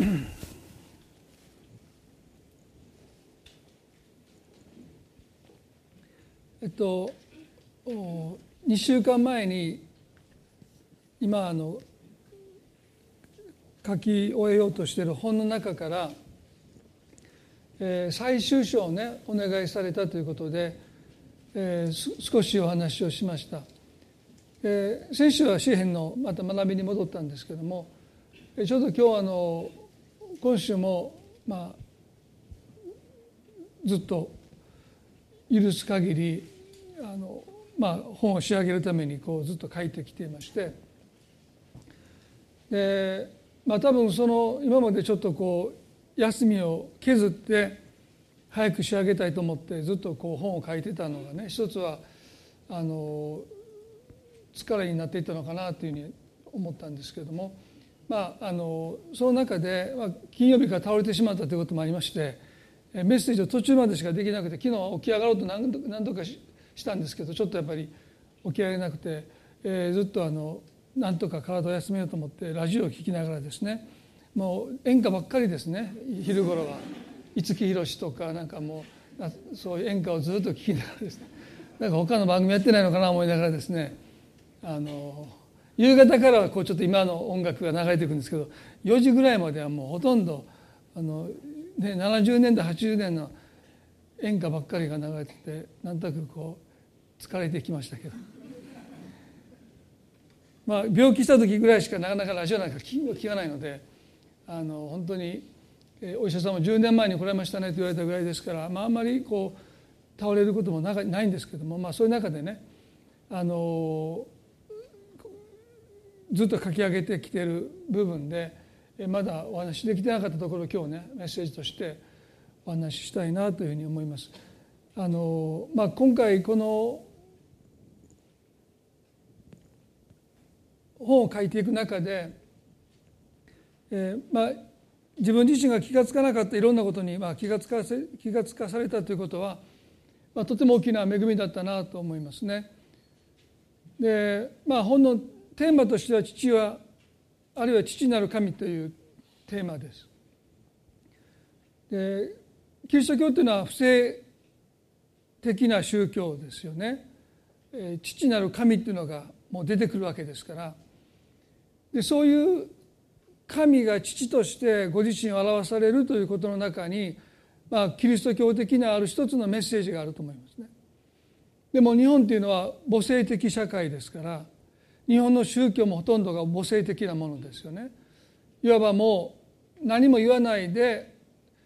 えっと2週間前に今あの書き終えようとしている本の中から、えー、最終章をねお願いされたということで、えー、少しお話をしました、えー、先週は詩篇のまた学びに戻ったんですけどもちょうど今日あの今週もまあずっと許す限りあの、まあ、本を仕上げるためにこうずっと書いてきていまして。で、まあ、多分その今までちょっとこう休みを削って早く仕上げたいと思ってずっとこう本を書いてたのがね一つはあの疲れになっていったのかなというふうに思ったんですけれども、まあ、あのその中で、まあ、金曜日から倒れてしまったということもありましてメッセージを途中までしかできなくて昨日起き上がろうと何度かしたんですけどちょっとやっぱり起きられなくて、えー、ずっとあのなんとか体を休めようと思ってラジオを聴きながらですねもう演歌ばっかりですね昼頃は。五木ひろしとかなんかもうそういう演歌をずっと聴きながらですね。なんか他の番組やってないのかな思いながらですね。あの夕方からはこうちょっと今の音楽が流れていくんですけど4時ぐらいまではもうほとんどあの、ね、70年代80年の演歌ばっかりが流れててなんとなくこう疲れてきましたけど。まあ病気した時ぐらいしかなかなかラジオなんか聞かないのであの本当にお医者さんも10年前に来られましたねと言われたぐらいですから、まあ、あんまりこう倒れることもないんですけども、まあ、そういう中でねあのずっと書き上げてきている部分でまだお話しできてなかったところを今日ねメッセージとしてお話ししたいなというふうに思います。あのまあ、今回この本を書いていく中で、えー、まあ、自分自身が気が付かなかったいろんなことに、まあ、気が付かせ気が付かされたということは、まあ、とても大きな恵みだったなと思いますね。で、まあ、本のテーマとしては父はあるいは父なる神というテーマです。でキリスト教というのは不正的な宗教ですよね。父なる神っていうのがもう出てくるわけですからでそういう神が父としてご自身を表されるということの中に、まあ、キリスト教的なある一つのメッセージがあると思いますね。でも日本っていうのは母性的社会ですから日本の宗教もほとんどが母性的なものですよね。いわばもう何も言わないで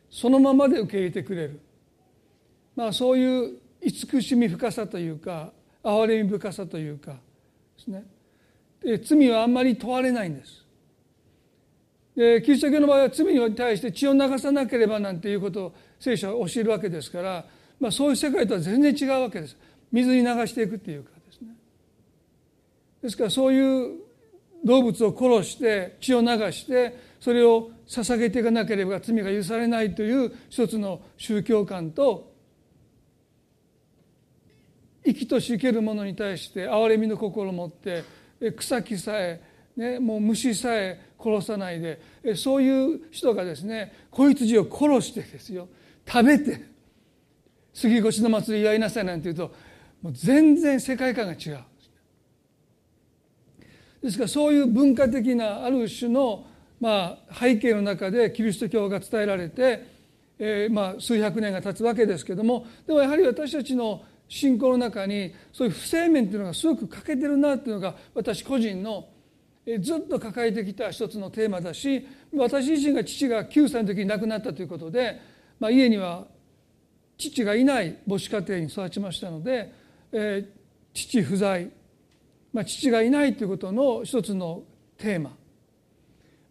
そのままで受け入れてくれる、まあ、そういう慈しみ深さというか憐れみ深さというかですね。で罪はあんまり問われないんです。でキリスト教の場合は罪に対して血を流さなければなんていうことを聖書は教えるわけですから、まあ、そういう世界とは全然違うわけです。水に流していくっていうかですからそういう動物を殺して血を流してそれを捧げていかなければ罪が許されないという一つの宗教観と生きとし生けるものに対して憐れみの心を持って草木さえ、ね、もう虫さえ殺さないでそういう人がですね子羊を殺してですよ食べて杉越の祭りやりなさいなんて言うともう全然世界観が違う。ですからそういう文化的なある種のまあ、背景の中でキリスト教が伝えられて、え、まあ数百年が経つわけですけどもでもやはり私たちの信仰の中にそういう不正面というのがすごく欠けてるなというのが私個人のずっと抱えてきた一つのテーマだし私自身が父が9歳の時に亡くなったということで、まあ、家には父がいない母子家庭に育ちましたので、え、父不在、まあ、父がいないということの一つのテーマ。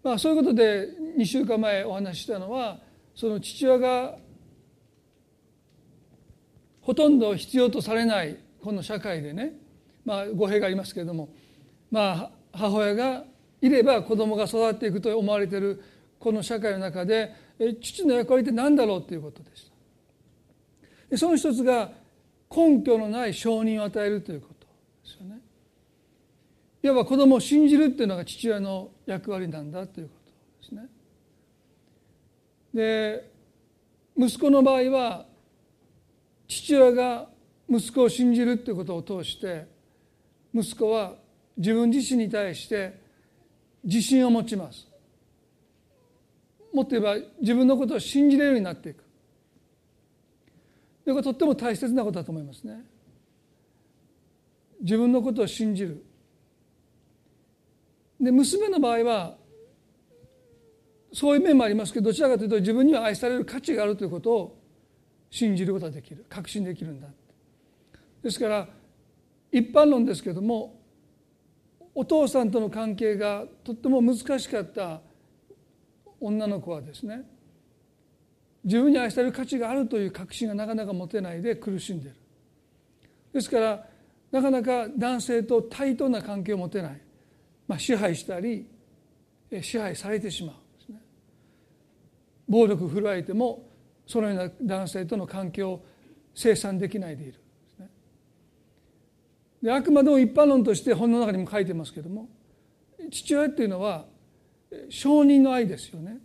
まあ、そういうことで2週間前お話ししたのはその父親がほとんど必要とされないこの社会でね、まあ、語弊がありますけれども、まあ、母親がいれば子供が育っていくと思われているこの社会の中で父の役割って何だろうということでした。その一つが根拠のない承認を与えるということですよね。いわば子供を信じるっていうのが父親の役割なんだということですね。で息子の場合は父親が息子を信じるということを通して息子は自分自身に対して自信を持ちます。もっと言えば自分のことを信じれるようになっていく。これはとっても大切なことだと思いますね。自分のことを信じる。で娘の場合はそういう面もありますけどどちらかというと自分には愛される価値があるということを信じることができる。確信できるんだですから一般論ですけどもお父さんとの関係がとっても難しかった女の子はですね自分に愛される価値があるという確信がなかなか持てないで苦しんでいる。ですからなかなか男性と対等な関係を持てない、まあ、支配したり支配されてしまうんですね。暴力振るわれてもそのような男性との関係を生産できないでいるであくまでも一般論として本の中にも書いてますけども父親っていうのは承認の愛ですよね。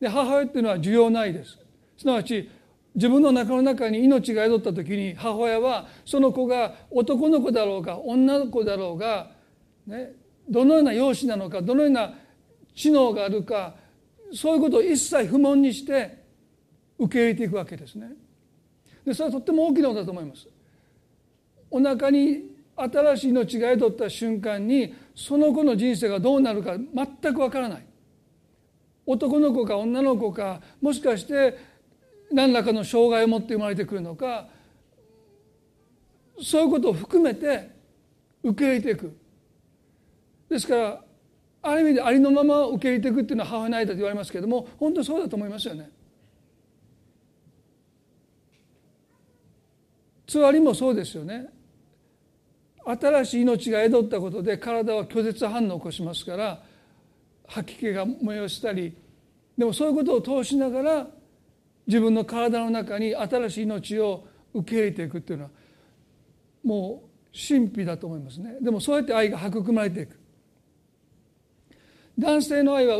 で母親っていうのは需要の愛です。すなわち自分の中の中に命が宿った時に母親はその子が男の子だろうが女の子だろうが、ね、どのような容姿なのかどのような知能があるかそういうことを一切不問にして受け入れていくわけですね。でそれはとっても大きなことだと思います。お腹に新しい命が宿った瞬間にその子の人生がどうなるか全くわからない男の子か女の子かもしかして何らかの障害を持って生まれてくるのかそういうことを含めて受け入れていくですからある意味でありのまま受け入れていくっていうのは母親の愛だと言われますけれども本当にそうだと思いますよね。つわりもそうですよね。新しい命が宿ったことで体は拒絶反応を起こしますから吐き気が催したりでもそういうことを通しながら自分の体の中に新しい命を受け入れていくっていうのはもう神秘だと思いますね。でもそうやって愛が育まれていく。男性の愛は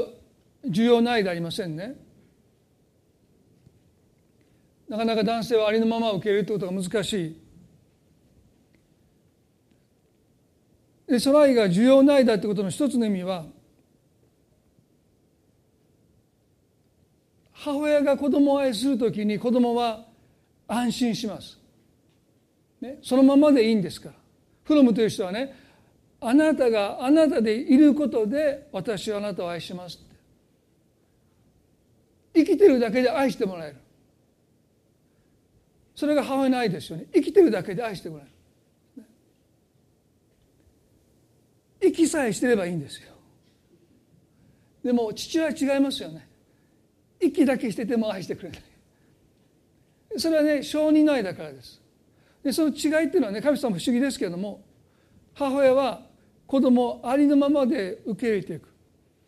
重要な愛でありませんね。なかなか男性はありのまま受け入れるということが難しい。でその愛が重要な愛だということの一つの意味は母親が子供を愛するときに子供は安心します、ね、そのままでいいんですから。フロムという人はねあなたがあなたでいることで私はあなたを愛します生きてるだけで愛してもらえる。それが母親の愛ですよね。生きてるだけで愛してもらえる。息さえしてればいいんですよ。でも父は違いますよね。息だけしてても愛してくれない。それはね承認の愛だからです。でその違いっていうのはね神様不思議ですけれども母親は子供ありのままで受け入れていく、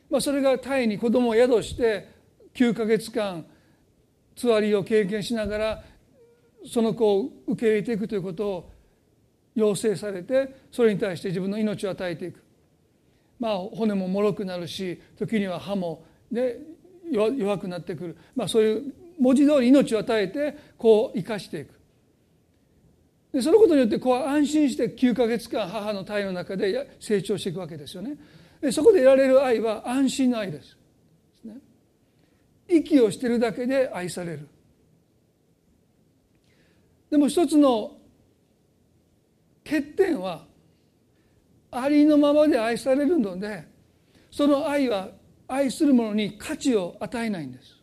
まあ、それがタイに子供を宿して9ヶ月間つわりを経験しながらその子を受け入れていくということを要請されてそれに対して自分の命を与えていく。まあ、骨も脆くなるし時には歯も、ね、弱くなってくる、まあ、そういう文字通り命を与えてこう生かしていく。でそのことによって子は安心して9ヶ月間母の体の中で成長していくわけですよね。でそこで得られる愛は安心の愛です、息をしてるだけで愛される。でも一つの欠点はありのままで愛されるのでその愛は愛する者に価値を与えないんです。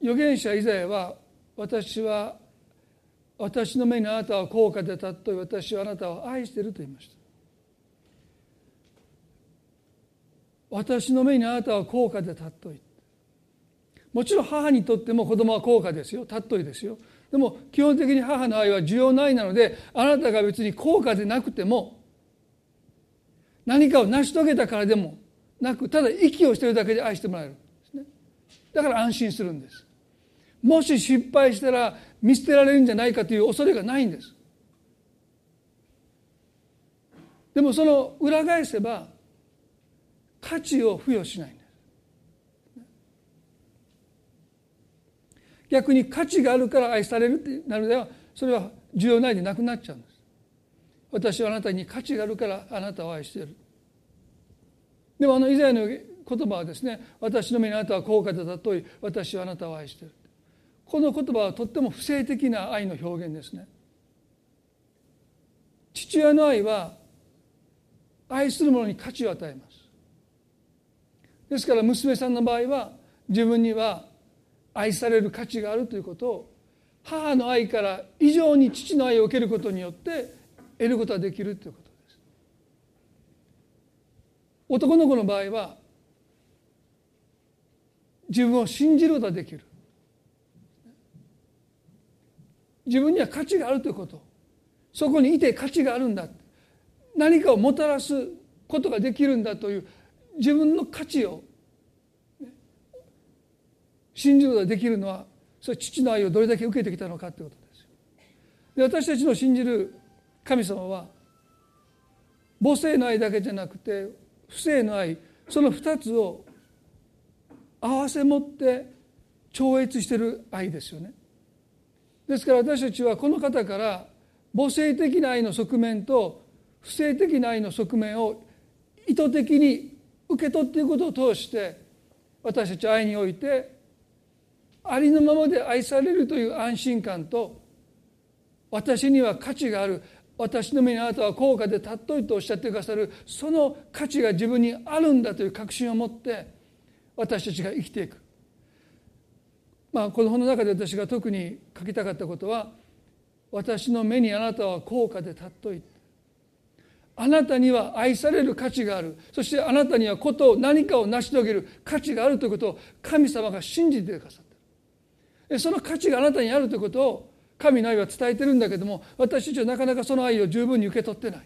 預言者イザヤは私は私の目にあなたは高価で尊い私はあなたを愛していると言いました。私の目にあなたは高価で尊いもちろん母にとっても子供は高価ですよ。尊いですよ。でも基本的に母の愛は需要ないなのであなたが別に高価でなくても何かを成し遂げたからでもなくただ息をしてるだけで愛してもらえるんですね。だから安心するんです。もし失敗したら見捨てられるんじゃないかという恐れがないんです。でもその裏返せば価値を付与しない逆に価値があるから愛されるってなるではそれは重要ないでなくなっちゃうんです。私はあなたに価値があるからあなたを愛している。でもあの以前の言葉はですね私の目にあなたは高価だたとい私はあなたを愛している。この言葉はとっても不正的な愛の表現ですね。父親の愛は愛する者に価値を与えます。ですから娘さんの場合は自分には愛される価値があるということを母の愛から以上に父の愛を受けることによって得ることができるということです。男の子の場合は自分を信じることができる。自分には価値があるということ。そこにいて価値があるんだ。何かをもたらすことができるんだという自分の価値を信じることができるのはそれ父の愛をどれだけ受けてきたのかということですで私たちの信じる神様は母性の愛だけじゃなくて不正の愛その2つを合わせ持って超越してる愛ですよね。ですから私たちはこの方から母性的な愛の側面と不正的な愛の側面を意図的に受け取っていくことを通して私たち愛においてありのままで愛されるという安心感と私には価値がある。私の目にあなたは高価で尊いとおっしゃってくださるその価値が自分にあるんだという確信を持って私たちが生きていく、まあ、この本の中で私が特に書きたかったことは私の目にあなたは高価で尊いあなたには愛される価値がある。そしてあなたにはことを何かを成し遂げる価値があるということを神様が信じてくださってる。その価値があなたにあるということを神の愛は伝えてるんだけども私たちはなかなかその愛を十分に受け取ってない。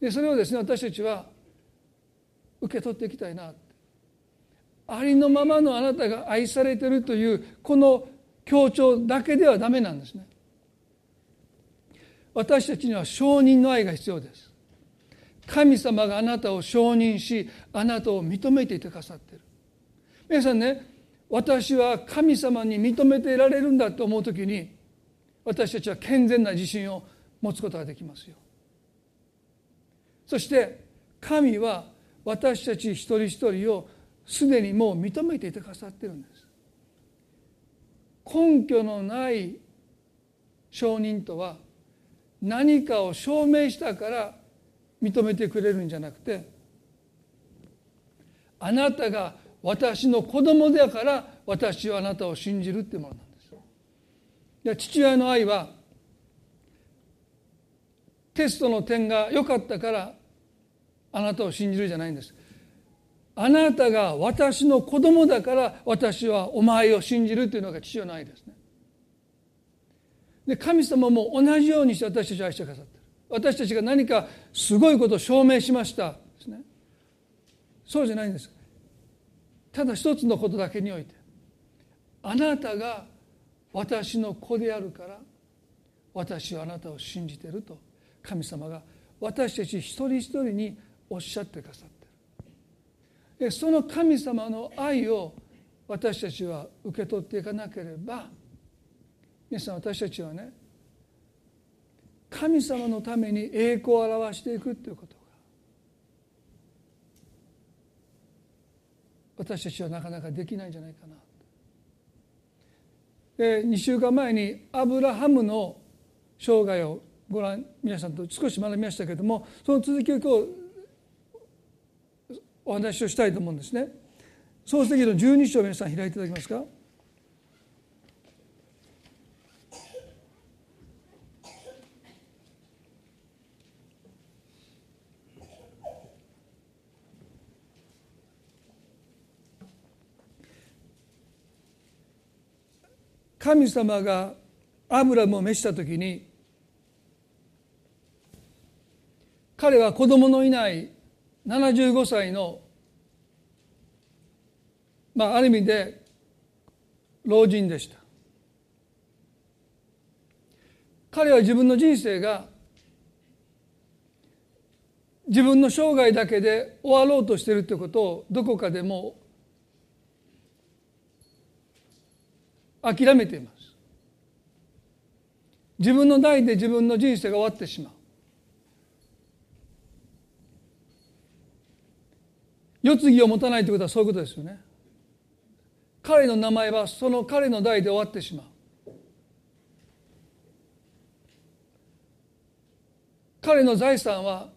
でそれをですね私たちは受け取っていきたいな。ありのままのあなたが愛されてるというこの強調だけではダメなんですね。私たちには承認の愛が必要です。神様があなたを承認しあなたを認めていてくださっている。皆さんね私は神様に認めていられるんだと思う時に私たちは健全な自信を持つことができますよ。そして神は私たち一人一人をすでにもう認めていてくださっているんです。根拠のない承認とは何かを証明したから認めてくれるんじゃなくてあなたが私の子供だから私はあなたを信じるっていうものなんです。で父親の愛はテストの点が良かったからあなたを信じるじゃないんです。あなたが私の子供だから私はお前を信じるというのが父親の愛ですね。で神様も同じようにして私たちを愛してくださってる。私たちが何かすごいことを証明しましたですね。そうじゃないんです。ただ一つのことだけにおいてあなたが私の子であるから私はあなたを信じていると神様が私たち一人一人におっしゃってくださっている。その神様の愛を私たちは受け取っていかなければ皆さん私たちはね神様のために栄光を表していくということが私たちはなかなかできないんじゃないかな。で2週間前にアブラハムの生涯をご覧皆さんと少し学びましたけれどもその続きを今日お話をしたいと思うんですね。創世記の12章皆さん開いていただけますか？神様がアブラムを召した時に彼は子供のいない75歳のまあある意味で老人でした。彼は自分の人生が自分の生涯だけで終わろうとしているということをどこかでも諦めています。自分の代で自分の人生が終わってしまう。世継ぎを持たないということはそういうことですよね。彼の名前はその彼の代で終わってしまう。彼の財産は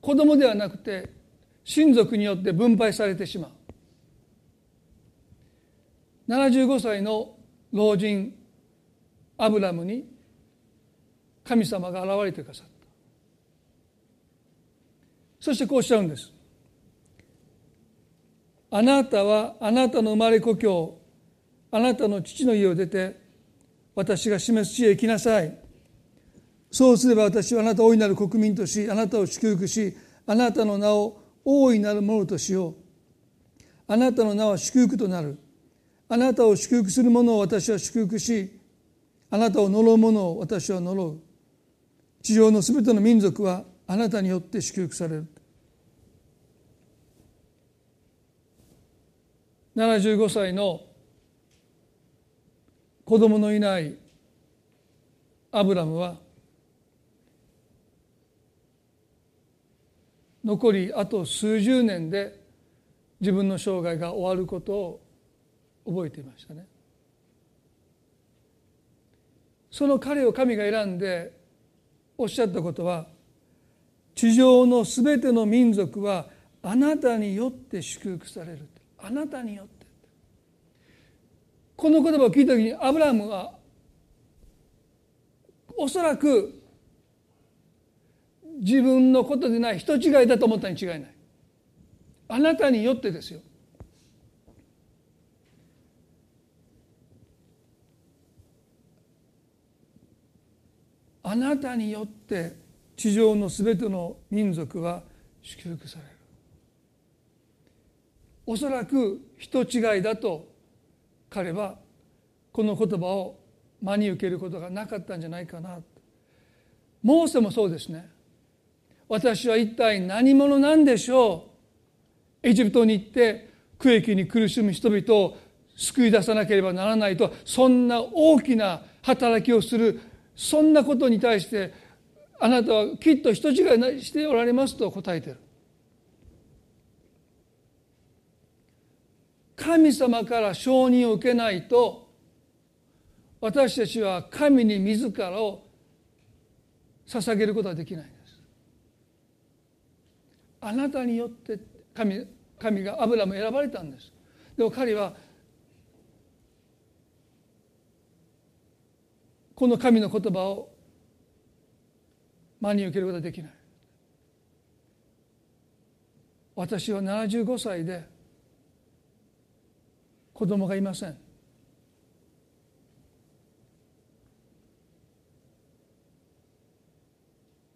子供ではなくて親族によって分配されてしまう。75歳の老人アブラムに神様が現れてくださった。そしてこうおっしゃるんです。あなたはあなたの生まれ故郷あなたの父の家を出て私が示す地へ行きなさい。そうすれば私はあなたを大いなる国民としあなたを祝福しあなたの名を大いなるものとしよう。あなたの名は祝福となる。あなたを祝福する者を私は祝福しあなたを呪う者を私は呪う。地上のすべての民族はあなたによって祝福される。75歳の子供のいないアブラムは残りあと数十年で自分の生涯が終わることを覚えていましたね。その彼を神が選んでおっしゃったことは地上のすべての民族はあなたによって祝福されるあなたによって。この言葉を聞いた時にアブラムはおそらく自分のことでない人違いだと思ったに違いない。あなたによってですよ。あなたによって地上のすべての民族は祝福される。おそらく人違いだと彼はこの言葉を真に受けることがなかったんじゃないかな。モーセもそうですね。私は一体何者なんでしょう。エジプトに行って区域に苦しむ人々を救い出さなければならないとそんな大きな働きをするそんなことに対してあなたはきっと人違いしておられますと答えてる。神様から承認を受けないと私たちは神に自らを捧げることはできないんです。あなたによって神神がアブラム選ばれたんです。でも彼はこの神の言葉を真に受けることはできない。私は75歳で子供がいません。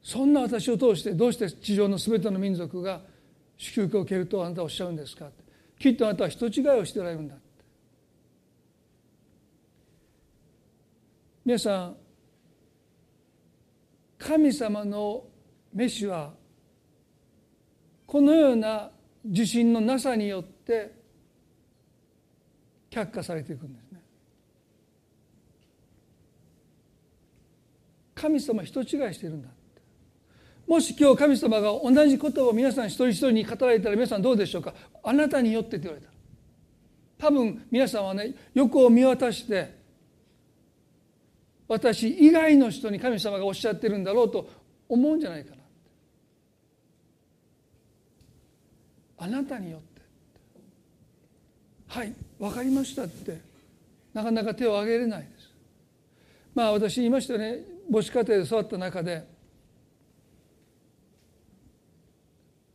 そんな私を通してどうして地上のすべての民族が祝福を受けるとあなたはおっしゃるんですかきっとあなたは人違いをしておられるんだ皆さん神様の召しはこのような自信のなさによって却下されていくんですね。神様人違いしてるんだ。もし今日神様が同じことを皆さん一人一人に語られたら皆さんどうでしょうか。あなたによってって言われた。多分皆さんはね横を見渡して私以外の人に神様がおっしゃってるんだろうと思うんじゃないかな。あなたによって。はい。分かりましたって。なかなか手を挙げれないです。まあ私言いましたね。母子家庭で育った中で。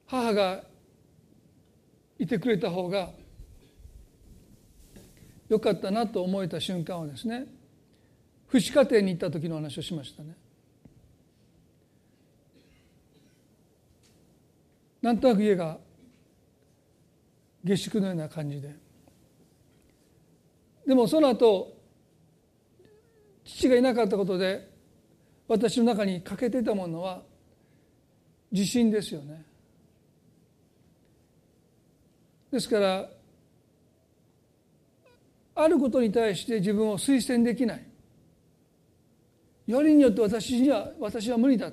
母がいてくれた方がよかったなと思えた瞬間はですね父子家庭に行った時の話をしましたね。なんとなく家が下宿のような感じで。でもその後父がいなかったことで私の中に欠けていたものは自信ですよね。ですからあることに対して自分を推薦できない。よりによって私には私は無理だ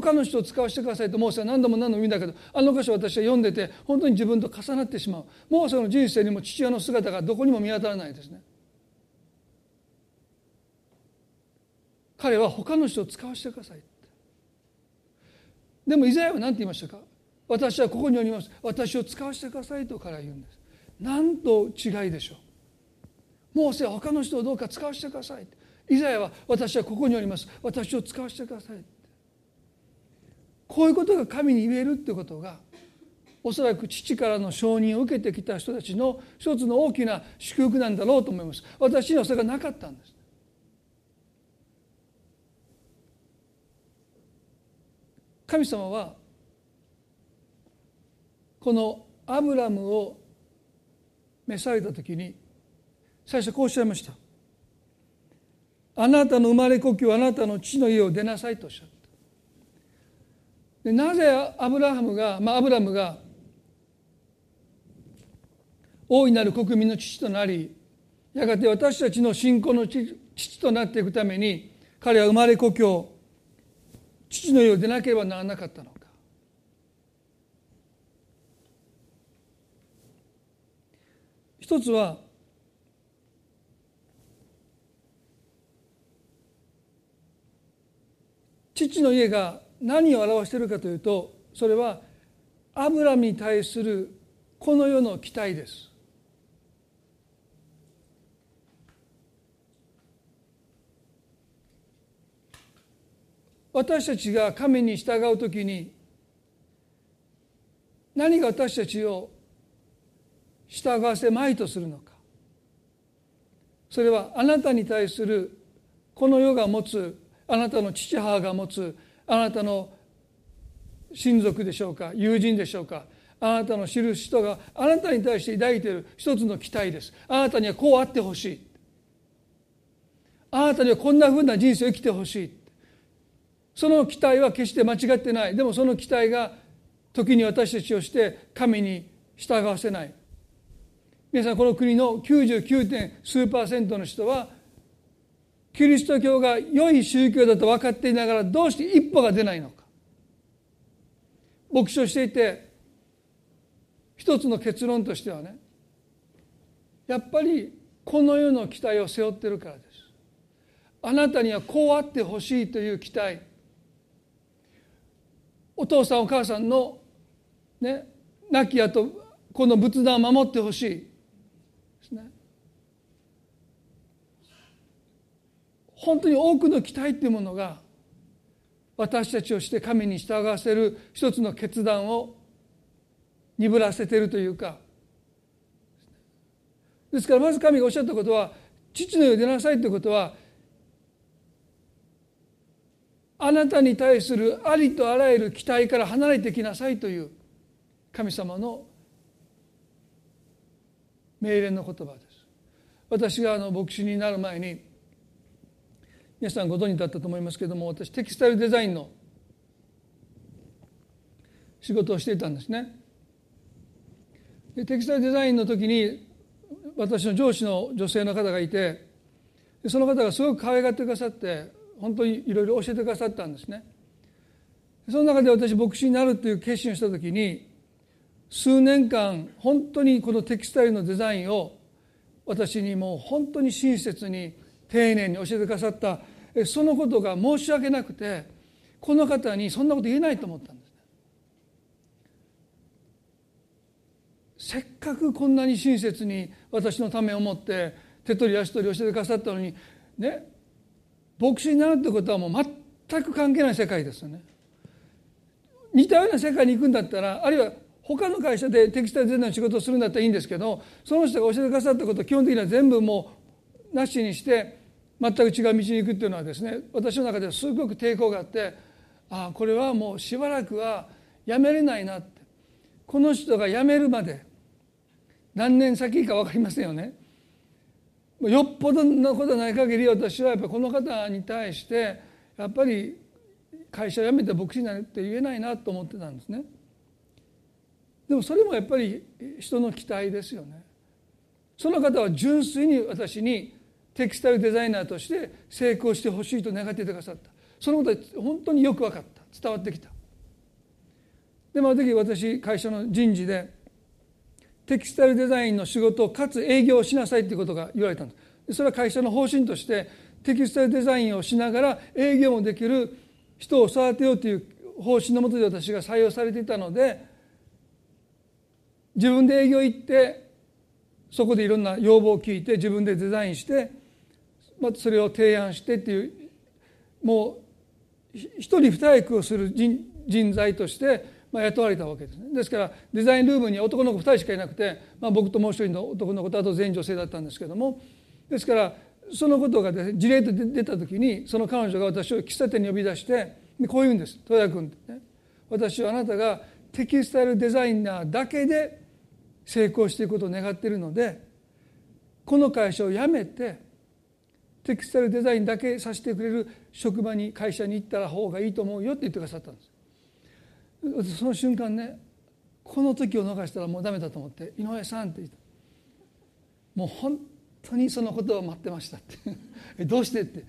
他の人を使わせてくださいとモーセは何度も何度も言うんだけどあの箇所私は読んでて本当に自分と重なってしまう。モーセの人生にも父親の姿がどこにも見当たらないですね。彼は他の人を使わせてくださいでもイザヤは何て言いましたか？私はここにおります。私を使わせてくださいと彼は言うんです。なんと違いでしょう？モーセは他の人をどうか使わせてくださいイザヤは私はここにおります。私を使わせてくださいこういうことが神に言えるってことがおそらく父からの承認を受けてきた人たちの一つの大きな祝福なんだろうと思います。私にはそれがなかったんです。神様はこのアブラムを召された時に最初こうおっしゃいました「あなたの生まれ故郷あなたの父の家を出なさい」とおっしゃった。でなぜアブラハムが、まあ、アブラムが大いなる国民の父となりやがて私たちの信仰の父となっていくために彼は生まれ故郷父の家を出なければならなかったのか。一つは父の家が何を表しているかというとそれはアブラムに対するこの世の期待です。私たちが神に従うときに何が私たちを従わせまいとするのか。それはあなたに対するこの世が持つあなたの父母が持つあなたの親族でしょうか友人でしょうか。あなたの知る人があなたに対して抱いている一つの期待です。あなたにはこうあってほしい。あなたにはこんなふうな人生を生きてほしい。その期待は決して間違ってない。でもその期待が時に私たちをして神に従わせない。皆さんこの国の 99. 点数パーセントの人はキリスト教が良い宗教だと分かっていながらどうして一歩が出ないのか。牧師をしていて一つの結論としてはねやっぱりこの世の期待を背負ってるからです。あなたにはこうあってほしいという期待。お父さんお母さんのね亡き後この仏壇を守ってほしいですね本当に多くの期待っていうものが私たちをして神に従わせる一つの決断を鈍らせてるというかですからまず神がおっしゃったことは父の世出なさいということはあなたに対するありとあらゆる期待から離れてきなさいという神様の命令の言葉です。私があの牧師になる前に皆さんご存知だったと思いますけれども私テキスタイルデザインの仕事をしていたんですね。でテキスタイルデザインの時に私の上司の女性の方がいてその方がすごく可愛がってくださって本当にいろいろ教えてくださったんですね。その中で私牧師になるという決心をした時に数年間本当にこのテキスタイルのデザインを私にもう本当に親切に丁寧に教えてくださったそのことが申し訳なくてこの方にそんなこと言えないと思ったんですね。せっかくこんなに親切に私のためを思って手取り足取り教えてくださったのにね牧師になるってことはもう全く関係ない世界ですよね。似たような世界に行くんだったらあるいは他の会社でテキスタイルデザインの仕事をするんだったらいいんですけどその人が教えてくださったことを基本的には全部もうなしにして全く違う道に行くっていうのはですね私の中ではすごく抵抗があってああこれはもうしばらくはやめれないなってこの人が辞めるまで何年先か分かりませんよね。よっぽどのことない限り私はやっぱこの方に対してやっぱり会社辞めて牧師になるって言えないなと思ってたんですね。でもそれもやっぱり人の期待ですよね。その方は純粋に私にテキスタイルデザイナーとして成功してほしいと願っていてくださった。そのことは本当によく分かった。伝わってきた。でもある時私会社の人事でテキスタイルデザインの仕事をかつ営業をしなさいということが言われたんです。それは会社の方針としてテキスタイルデザインをしながら営業もできる人を育てようという方針のもとで私が採用されていたので自分で営業行ってそこでいろんな要望を聞いて自分でデザインしてまそれを提案してっていうもう一人二役をする人材としてまあ雇われたわけですね。ですからデザインルームに男の子2人しかいなくて、まあ、僕ともう一人の男の子とあと全員女性だったんですけども。ですからそのことが、ね、事例と出た時にその彼女が私を喫茶店に呼び出してでこう言うんです。戸谷君ってね。私はあなたがテキスタイルデザイナーだけで成功していくことを願っているのでこの会社を辞めてテキスタイルデザインだけさせてくれる職場に会社に行った方がいいと思うよって言ってくださったんです。その瞬間ねこの時を逃したらもうダメだと思って「井上さん」って言った。もう本当にそのことを待ってましたって。どうしてって。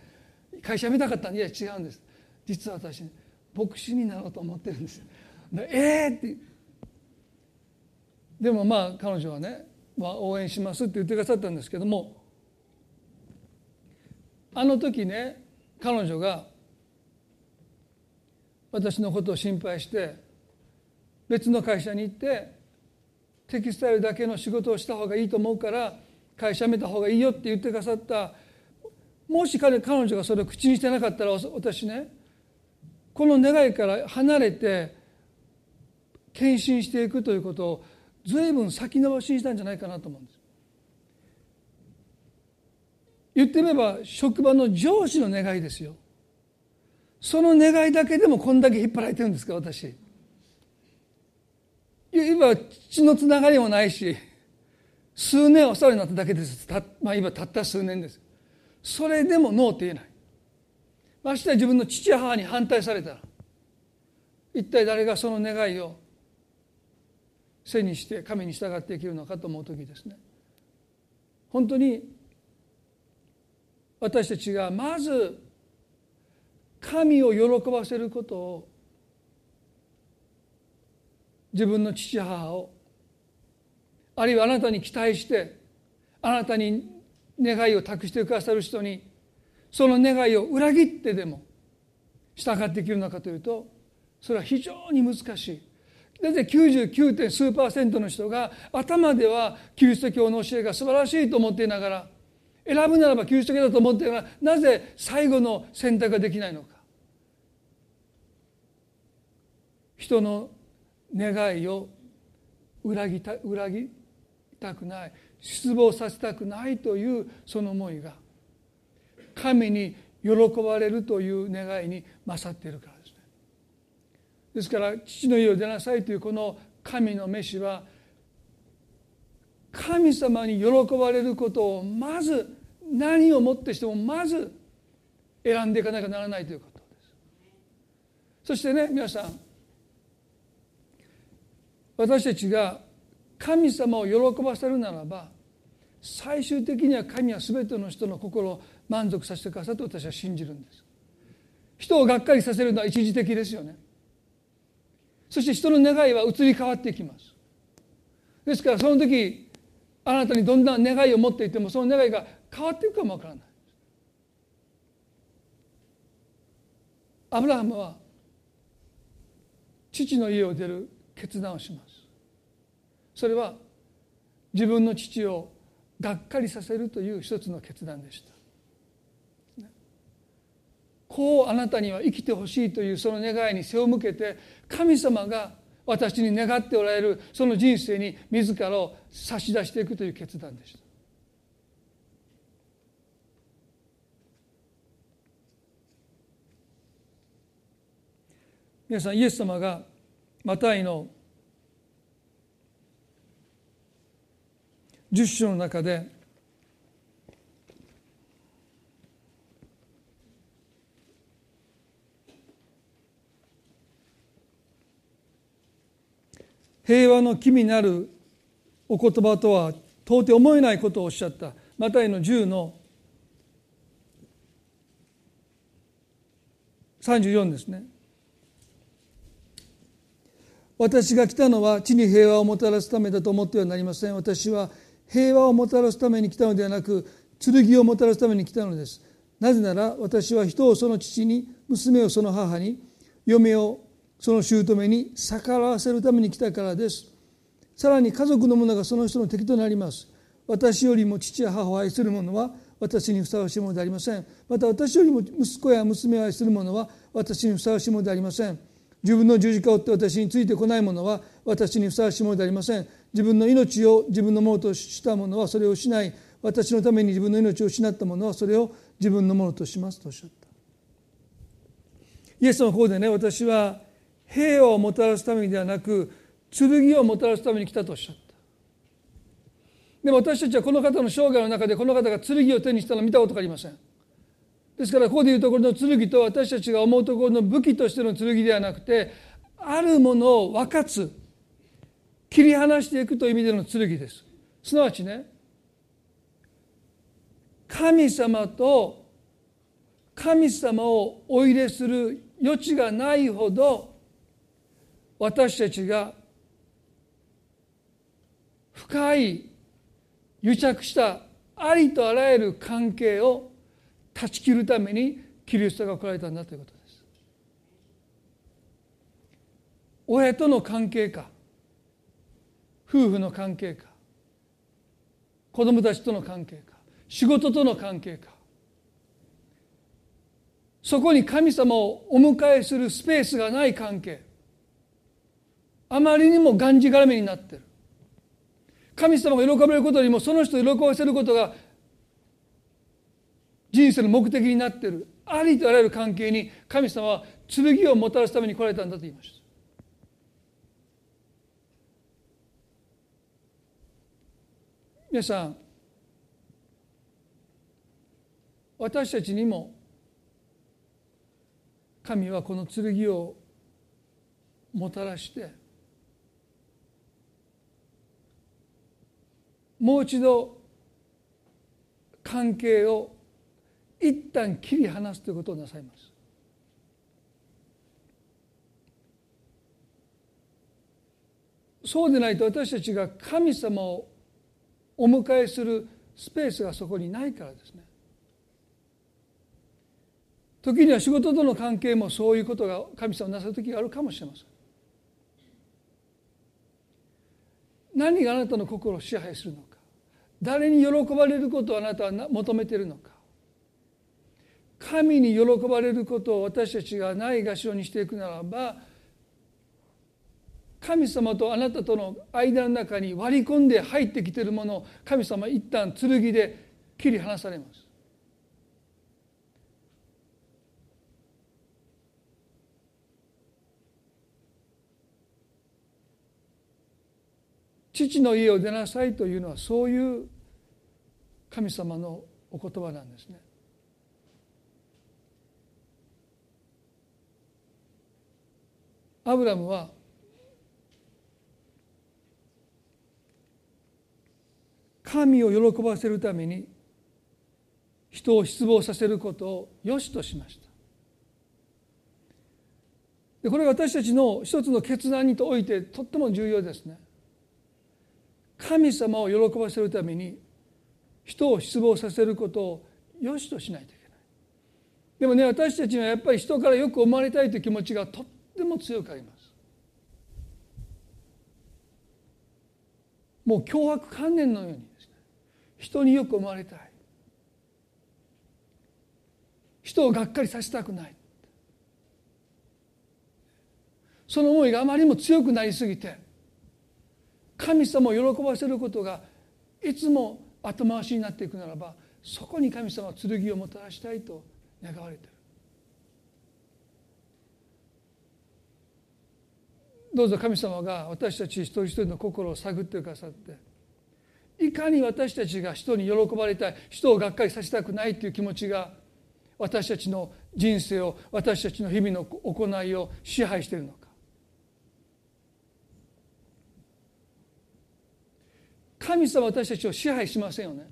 会社見たかったんいや違うんです。実は私、ね、牧師になろうと思ってるんですええー、って。でもまあ彼女はね、まあ、応援しますって言ってくださったんですけどもあの時ね彼女が私のことを心配して別の会社に行ってテキスタイルだけの仕事をした方がいいと思うから会社辞めた方がいいよって言ってくださったもし彼彼女がそれを口にしてなかったら私ねこの願いから離れて献身していくということを随分先延ばしにしたんじゃないかなと思うんです。言ってみれば職場の上司の願いですよ。その願いだけでもこんだけ引っ張られてるんですか私。今血のつながりもないし数年お世話になっただけですた、まあ、今たった数年ですそれでもノーって言えないましてや自分の父母に反対されたら一体誰がその願いを背にして神に従っていけるのかと思う時ですね本当に私たちがまず神を喜ばせることを自分の父母をあるいはあなたに期待してあなたに願いを託してくださる人にその願いを裏切ってでも従っていけるのかというとそれは非常に難しい。なぜ 99. 点数パーセントの人が頭ではキリスト教の教えが素晴らしいと思っていながら選ぶならばキリスト教だと思っていながなぜ最後の選択ができないのか人の願いを裏切た裏切りたくない失望させたくないというその思いが神に喜ばれるという願いに勝っているからですね。ですから父の家を出なさいというこの神の飯は神様に喜ばれることをまず何をもってしてもまず選んでいかなきゃならないということです。そしてね皆さん私たちが神様を喜ばせるならば最終的には神は全ての人の心を満足させてくださると私は信じるんです。人をがっかりさせるのは一時的ですよね。そして人の願いは移り変わっていきます。ですからその時あなたにどんな願いを持っていてもその願いが変わっていくかもわからない。アブラハムは父の家を出る決断をします。それは自分の父をがっかりさせるという一つの決断でした。こうあなたには生きてほしいというその願いに背を向けて神様が私に願っておられるその人生に自らを差し出していくという決断でした。皆さんイエス様がマタイの10章の中で平和の木になるお言葉とは到底思えないことをおっしゃった。マタイの10の34ですね。私が来たのは地に平和をもたらすためだと思ってはなりません。私は平和をもたらすために来たのではなく剣をもたらすために来たのです。なぜなら私は人をその父に娘をその母に嫁をその姑に逆らわせるために来たからです。さらに家族の者がその人の敵となります。私よりも父や母を愛する者は私にふさわしいものでありません。また私よりも息子や娘を愛する者は私にふさわしいものでありません。自分の十字架を追って私についてこない者は私にふさわしいものでありません。自分の命を自分のものとした者はそれを失い。私のために自分の命を失った者はそれを自分のものとしますとおっしゃった。イエスの方でね私は平和をもたらすためにではなく剣をもたらすために来たとおっしゃった。でも私たちはこの方の生涯の中でこの方が剣を手にしたのを見たことがありません。ですからここでいうところの剣と私たちが思うところの武器としての剣ではなくてあるものを分かつ切り離していくという意味での剣です。すなわちね神様と神様をお入れする余地がないほど私たちが深い癒着したありとあらゆる関係を断ち切るためにキリストが来られたんだということです。親との関係か夫婦の関係か子供たちとの関係か仕事との関係かそこに神様をお迎えするスペースがない関係あまりにもがんじがらめになってる。神様が喜べることよりもその人を喜ばせることが人生の目的になっている。ありとあらゆる関係に神様は剣をもたらすために来られたんだと言いました。皆さん私たちにも神はこの剣をもたらしてもう一度関係を一旦切り離すということをなさいます。そうでないと私たちが神様をお迎えするスペースがそこにないからですね。時には仕事との関係もそういうことが神様をなさる時があるかもしれません。何があなたの心を支配するのか。誰に喜ばれることをあなたは求めているのか。神に喜ばれることを私たちがないがしろにしていくならば神様とあなたとの間の中に割り込んで入ってきているものを神様一旦剣で切り離されます。父の家を出なさいというのはそういう神様のお言葉なんですね。アブラムは神を喜ばせるために人を失望させることを良しとしました。でこれが私たちの一つの決断においてとっても重要ですね。神様を喜ばせるために人を失望させることを良しとしないといけない。でもね私たちにはやっぱり人からよく思われたいという気持ちがとっっても強くあります。もう脅迫観念のようにですね。人によく思われたい。人をがっかりさせたくない。その思いがあまりにも強くなりすぎて神様を喜ばせることがいつも後回しになっていくならばそこに神様は剣をもたらしたいと願われている。どうぞ神様が私たち一人一人の心を探ってくださっていかに私たちが人に喜ばれたい人をがっかりさせたくないという気持ちが私たちの人生を私たちの日々の行いを支配しているのか。神様は私たちを支配しませんよね。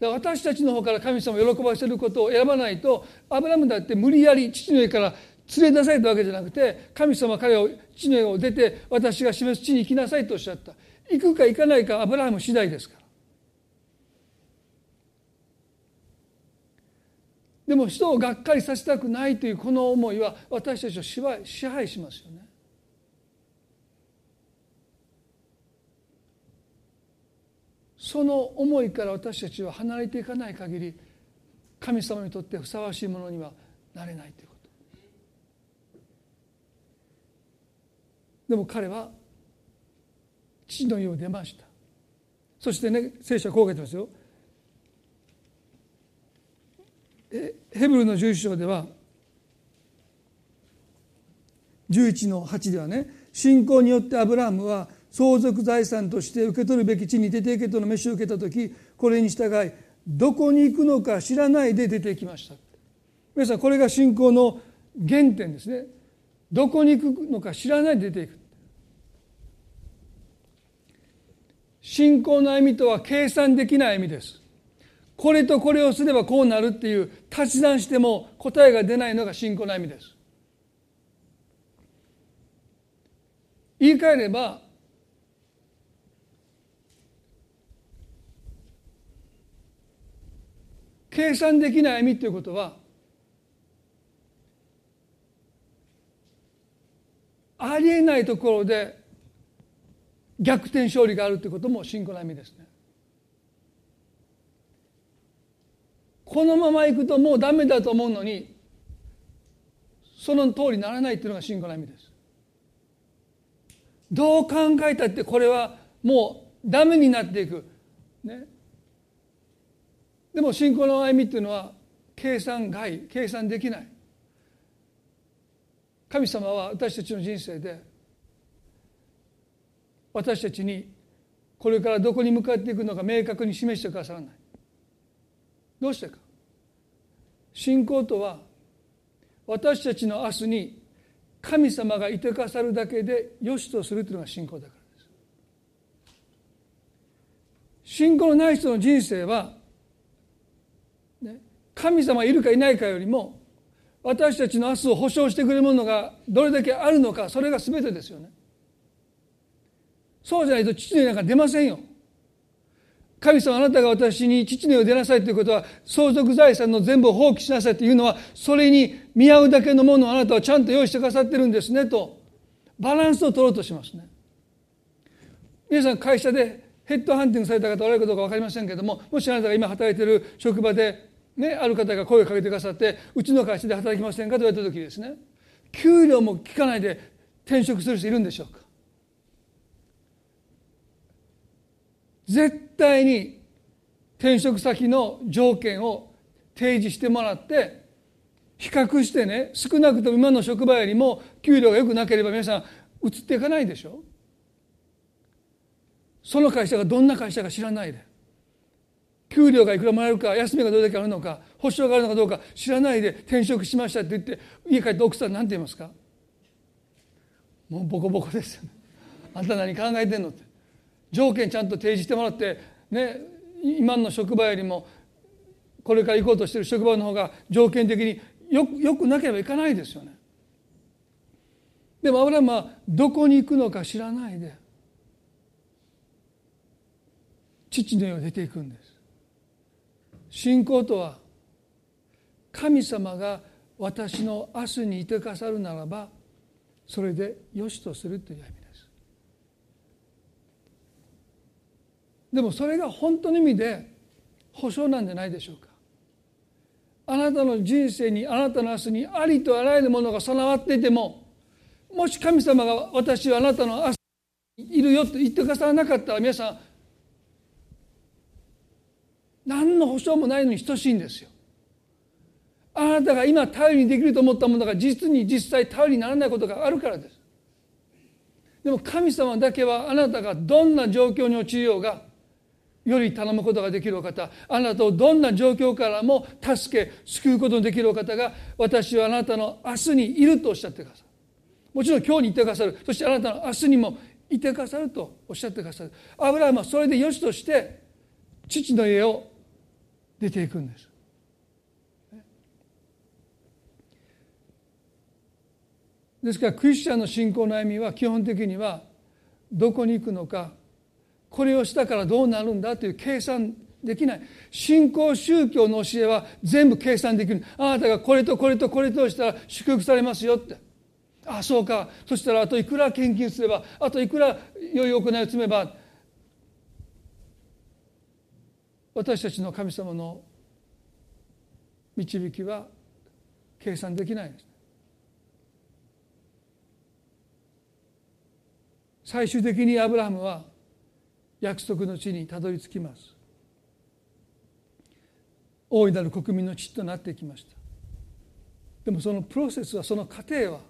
私たちの方から神様を喜ばせることを選ばないとアブラムだって無理やり父の家から連れ出されたわけじゃなくて神様彼を父のを出て私が示す地に行きなさいとおっしゃった。行くか行かないかアブラハム次第ですから。でも人をがっかりさせたくないというこの思いは私たちを支配しますよね。その思いから私たちは離れていかない限り神様にとってふさわしいものにはなれないということでも彼は父の家を出ました。そしてね聖書はこう書いてますよ。ヘブルの11章では11の8ではね信仰によってアブラハムは相続財産として受け取るべき地に出ていけとの飯を受けた時これに従いどこに行くのか知らないで出てきました。皆さんこれが信仰の原点ですね。どこに行くのか知らないで出ていく。信仰の歩みとは計算できない歩みです。これとこれをすればこうなるっていう立ち算しても答えが出ないのが信仰の歩みです。言い換えれば計算できない歩みということはありえないところで逆転勝利があるということも信仰の歩みですね。このままいくともうダメだと思うのにその通りにならないっていうのが信仰の歩みです。どう考えたってこれはもうダメになっていく。ね、でも信仰の歩みっていうのは計算外計算できない神様は私たちの人生で私たちにこれからどこに向かっていくのか明確に示してくださらない。どうしてか。信仰とは私たちの明日に神様がいてかさるだけで良しとするというのが信仰だからです。信仰のない人の人生は神様いるかいないかよりも私たちの明日を保証してくれるものがどれだけあるのかそれが全てですよね。そうじゃないと父の家なんか出ませんよ。神様あなたが私に父の家を出なさいということは相続財産の全部を放棄しなさいというのはそれに見合うだけのものをあなたはちゃんと用意してくださってるんですねとバランスを取ろうとしますね。皆さん会社でヘッドハンティングされた方おられるかどうか分かりませんけれどももしあなたが今働いている職場でね、ある方が声をかけてくださってうちの会社で働きませんかと言われた時ですね。給料も聞かないで転職する人いるんでしょうか。絶対に転職先の条件を提示してもらって比較してね少なくとも今の職場よりも給料が良くなければ皆さん移っていかないでしょ。その会社がどんな会社か知らないで。給料がいくらもらえるか休みがどれだけあるのか保証があるのかどうか知らないで転職しましたって言って家帰って奥さん何て言いますか？もうボコボコですよね。あんた何考えてんのって。条件ちゃんと提示してもらってね今の職場よりもこれから行こうとしてる職場の方が条件的によよくなければいかないですよね。でもアブラムはどこに行くのか知らないで父の家を出ていくんです。信仰とは神様が私の明日にいてかさるならばそれでよしとするという意味です。でもそれが本当の意味で保証なんじゃないでしょうか。あなたの人生にあなたの明日にありとあらゆるものが備わっていてももし神様が私はあなたの明日にいるよと言ってくださらなかったら皆さん何の保証もないのに等しいんですよ。あなたが今頼りにできると思ったものが実に実際頼りにならないことがあるからです。でも神様だけはあなたがどんな状況に陥ようがより頼むことができるお方あなたをどんな状況からも助け救うことのできるお方が私はあなたの明日にいるとおっしゃってくださいもちろん今日に言ってくださるそしてあなたの明日にもいてくださるとおっしゃってくださるアブラハムはそれでよしとして父の家を出ていくんです。ですからクリスチャンの信仰の歩みは基本的にはどこに行くのかこれをしたからどうなるんだという計算できない。信仰宗教の教えは全部計算できる。あなたがこれとこれとこれとしたら祝福されますよって。ああそうか。そしたらあといくら献金すればあといくら良い行いを積めば私たちの神様の導きは計算できない。です最終的にアブラハムは約束の地にたどり着きます。大いなる国民の地となってきました。でもそのプロセスはその過程は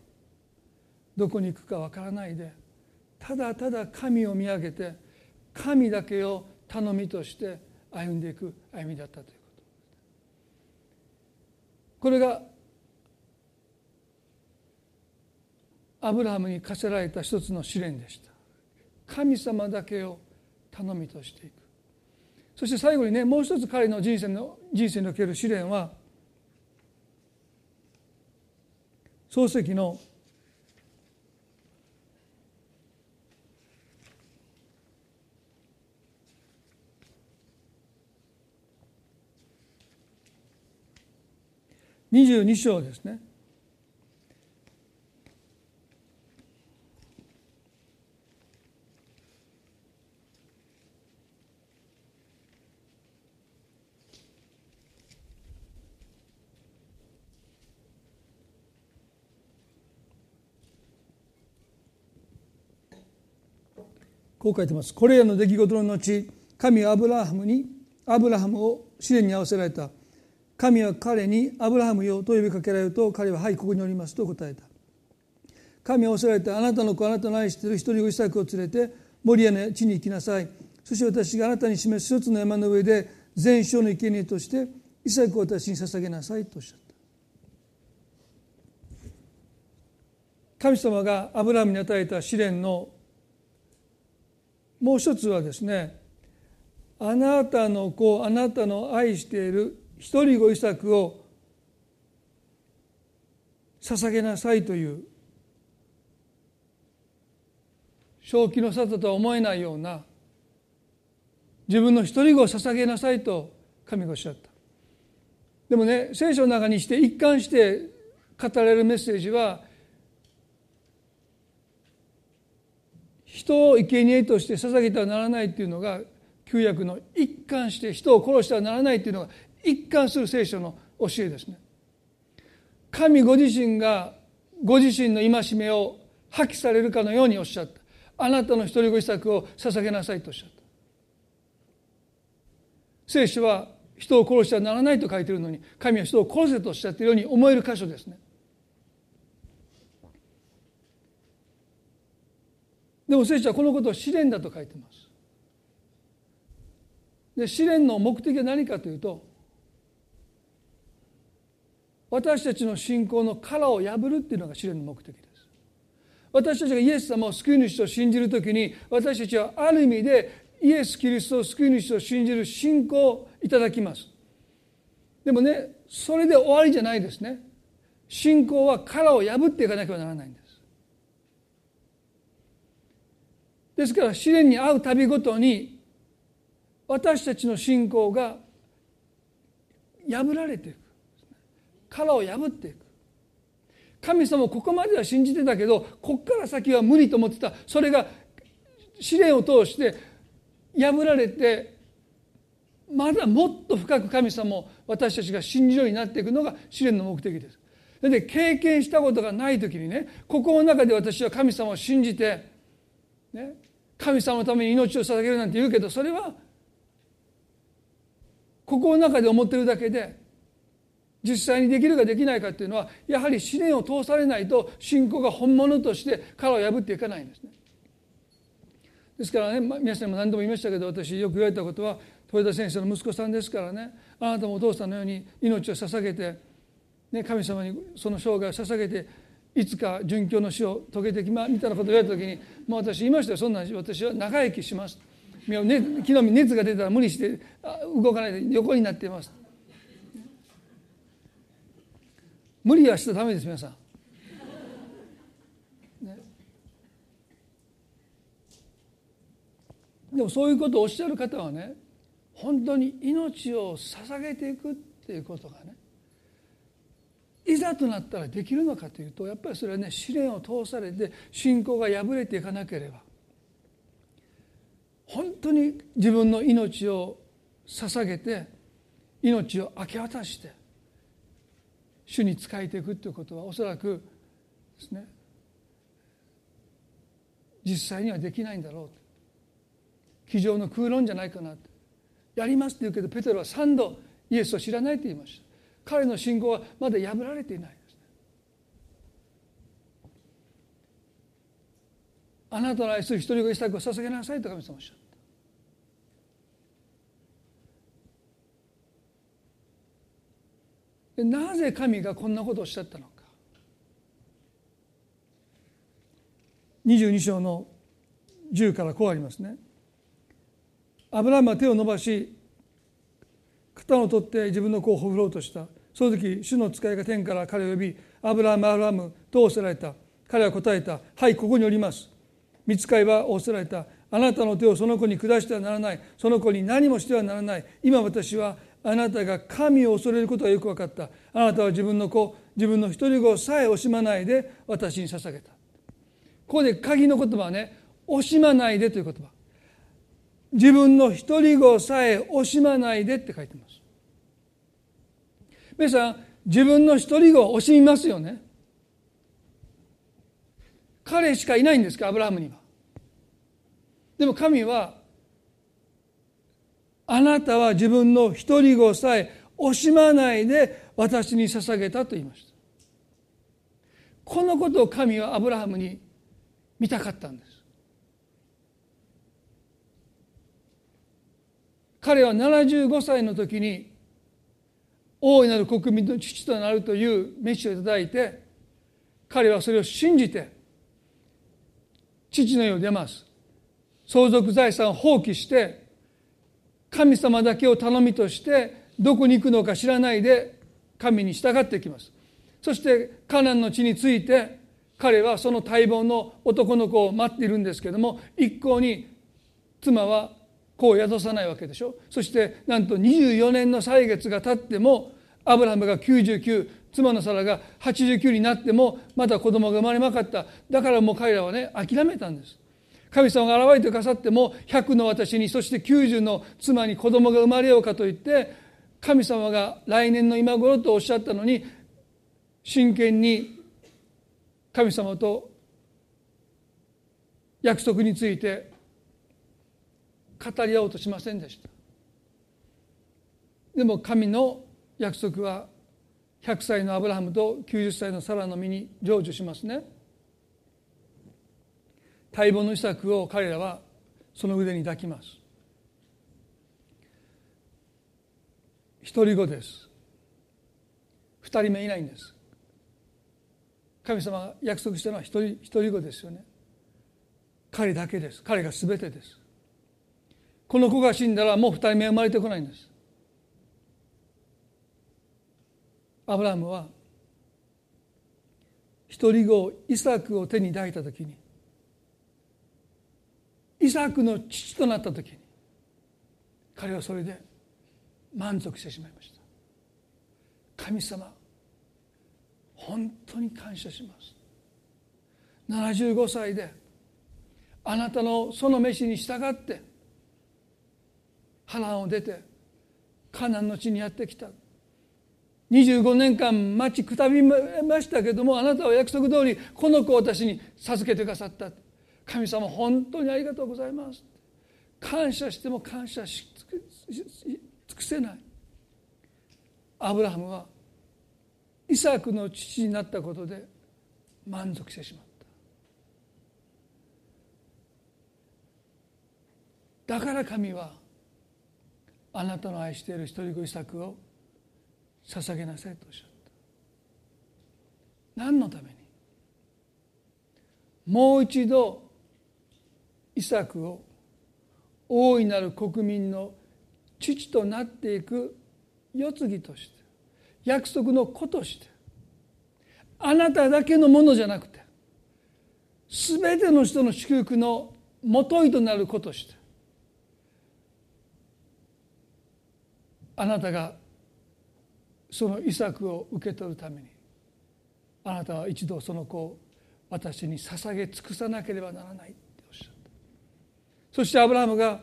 どこに行くかわからないでただただ神を見上げて神だけを頼みとして歩んでいく歩みだったということ。これがアブラハムに課せられた一つの試練でした。神様だけを頼みとしていく。そして最後にねもう一つ彼の人生の人生における試練は漱石の22章ですねこう書いてます。これらの出来事の後、神はアブラハムに、アブラハムを試練に合わせられた。神は彼にアブラハムよと呼びかけられると彼ははいここにおりますと答えた。神はおせられてあなたの子あなたの愛している一人子イサクを連れて森屋の地に行きなさい。そして私があなたに示す一つの山の上で全焼の生贄としてイサクを私に捧げなさいとおっしゃった。神様がアブラハムに与えた試練のもう一つはですねあなたの子あなたの愛している一人ご遺作を捧げなさいという正気の沙汰とは思えないような自分の一人子を捧げなさいと神がおっしゃった。でもね聖書の中にして一貫して語られるメッセージは人を生贄として捧げてはならないっていうのが旧約の一貫して人を殺してはならないっていうのが一貫する聖書の教えですね。神ご自身がご自身の戒めを破棄されるかのようにおっしゃった。あなたの一人ご自作を捧げなさいとおっしゃった。聖書は人を殺してはならないと書いているのに神は人を殺せとおっしゃっているように思える箇所ですね。でも聖書はこのことを試練だと書いてます。で試練の目的は何かというと私たちの信仰の殻を破るっていうのが試練の目的です。私たちがイエス様を救い主と信じる時に私たちはある意味でイエス・キリストを救い主と信じる信仰をいただきます。でもねそれで終わりじゃないですね。信仰は殻を破っていかなければならないんです。ですから試練に遭う度ごとに私たちの信仰が破られていく。殻を破っていく神様ここまでは信じてたけどこっから先は無理と思ってたそれが試練を通して破られてまだもっと深く神様を私たちが信じるようになっていくのが試練の目的です。で経験したことがない時にね心の中で私は神様を信じて、ね、神様のために命を捧げるなんて言うけどそれは心の中で思ってるだけで実際にできるかできないかっていうのはやはり試練を通されないと信仰が本物として殻を破っていかないんですね。ですからね、ま皆さんも何度も言いましたけど私よく言われたことは豊田先生の息子さんですからねあなたもお父さんのように命を捧げて、ね、神様にその生涯を捧げていつか殉教の死を遂げてきまみたいなことを言われた時にもう私言いましたよそんな私は長生きしますね、昨日熱が出たら無理して動かないで横になっています無理はしちゃダメです皆さん、ね、でもそういうことをおっしゃる方はね本当に命を捧げていくっていうことがねいざとなったらできるのかというとやっぱりそれはね試練を通されて信仰が破れていかなければ本当に自分の命を捧げて命を明け渡して主に仕えていくということはおそらくですね実際にはできないんだろう。と机上の空論じゃないかなやりますって言うけどペテロは3度イエスを知らないと言いました。彼の信仰はまだ破られていないです。あなたの愛する一人子イサクを捧げなさいと神様おっしゃった。なぜ神がこんなことをおっしゃったのか。22章の10からこうありますね。アブラハムは手を伸ばし肩を取って自分の子をほふろうとした。その時主の使いが天から彼を呼びアブラハムアブラムと仰せられた。彼は答えた。はいここにおります。見つかいは仰せられた。あなたの手をその子に下してはならない。その子に何もしてはならない。今私はあなたが神を恐れることがよく分かった。あなたは自分の子自分の一人子さえ惜しまないで私に捧げた。ここで鍵の言葉はね惜しまないでという言葉。自分の一人子さえ惜しまないでって書いてます。皆さん自分の一人子を惜しみますよね。彼しかいないんですかアブラハムには。でも神はあなたは自分の一人子さえ惜しまないで私に捧げたと言いました。このことを神はアブラハムに見たかったんです。彼は75歳の時に大いなる国民の父となるというメッシをいただいて彼はそれを信じて父の世を出ます。相続財産を放棄して神様だけを頼みとしてどこに行くのか知らないで神に従ってきます。そしてカナンの地について彼はその待望の男の子を待っているんですけども一向に妻は子を宿さないわけでしょ。そしてなんと24年の歳月が経ってもアブラハムが99妻のサラが89になってもまだ子供が生まれなかった。だからもう彼らはね諦めたんです。神様が現れてくださっても100の私にそして90の妻に子供が生まれようかと言って神様が来年の今頃とおっしゃったのに真剣に神様と約束について語り合おうとしませんでした。でも神の約束は100歳のアブラハムと90歳のサラの身に成就しますね。待望の遺作を彼らはその腕に抱きます。一人子です。二人目いないんです。神様が約束したのは一人一人子ですよね。彼だけです。彼が全てです。この子が死んだらもう二人目生まれてこないんです。アブラハムは一人子イサクを手に抱いた時にイサクの父となった時に彼はそれで満足してしまいました。神様本当に感謝します。75歳であなたのその飯に従って波乱を出てカナンの地にやってきた。25年間待ちくたびましたけどもあなたは約束通りこの子を私に授けてくださった。神様本当にありがとうございます。感謝しても感謝し尽くせない。アブラハムはイサクの父になったことで満足してしまった。だから神はあなたの愛している一人子イサクを捧げなさいとおっしゃった。何のために？もう一度イサクを大いなる国民の父となっていく世継ぎとして約束の子としてあなただけのものじゃなくて全ての人の祝福のもといとなる子としてあなたがその遺作を受け取るためにあなたは一度その子を私に捧げ尽くさなければならない。そしてアブラハムが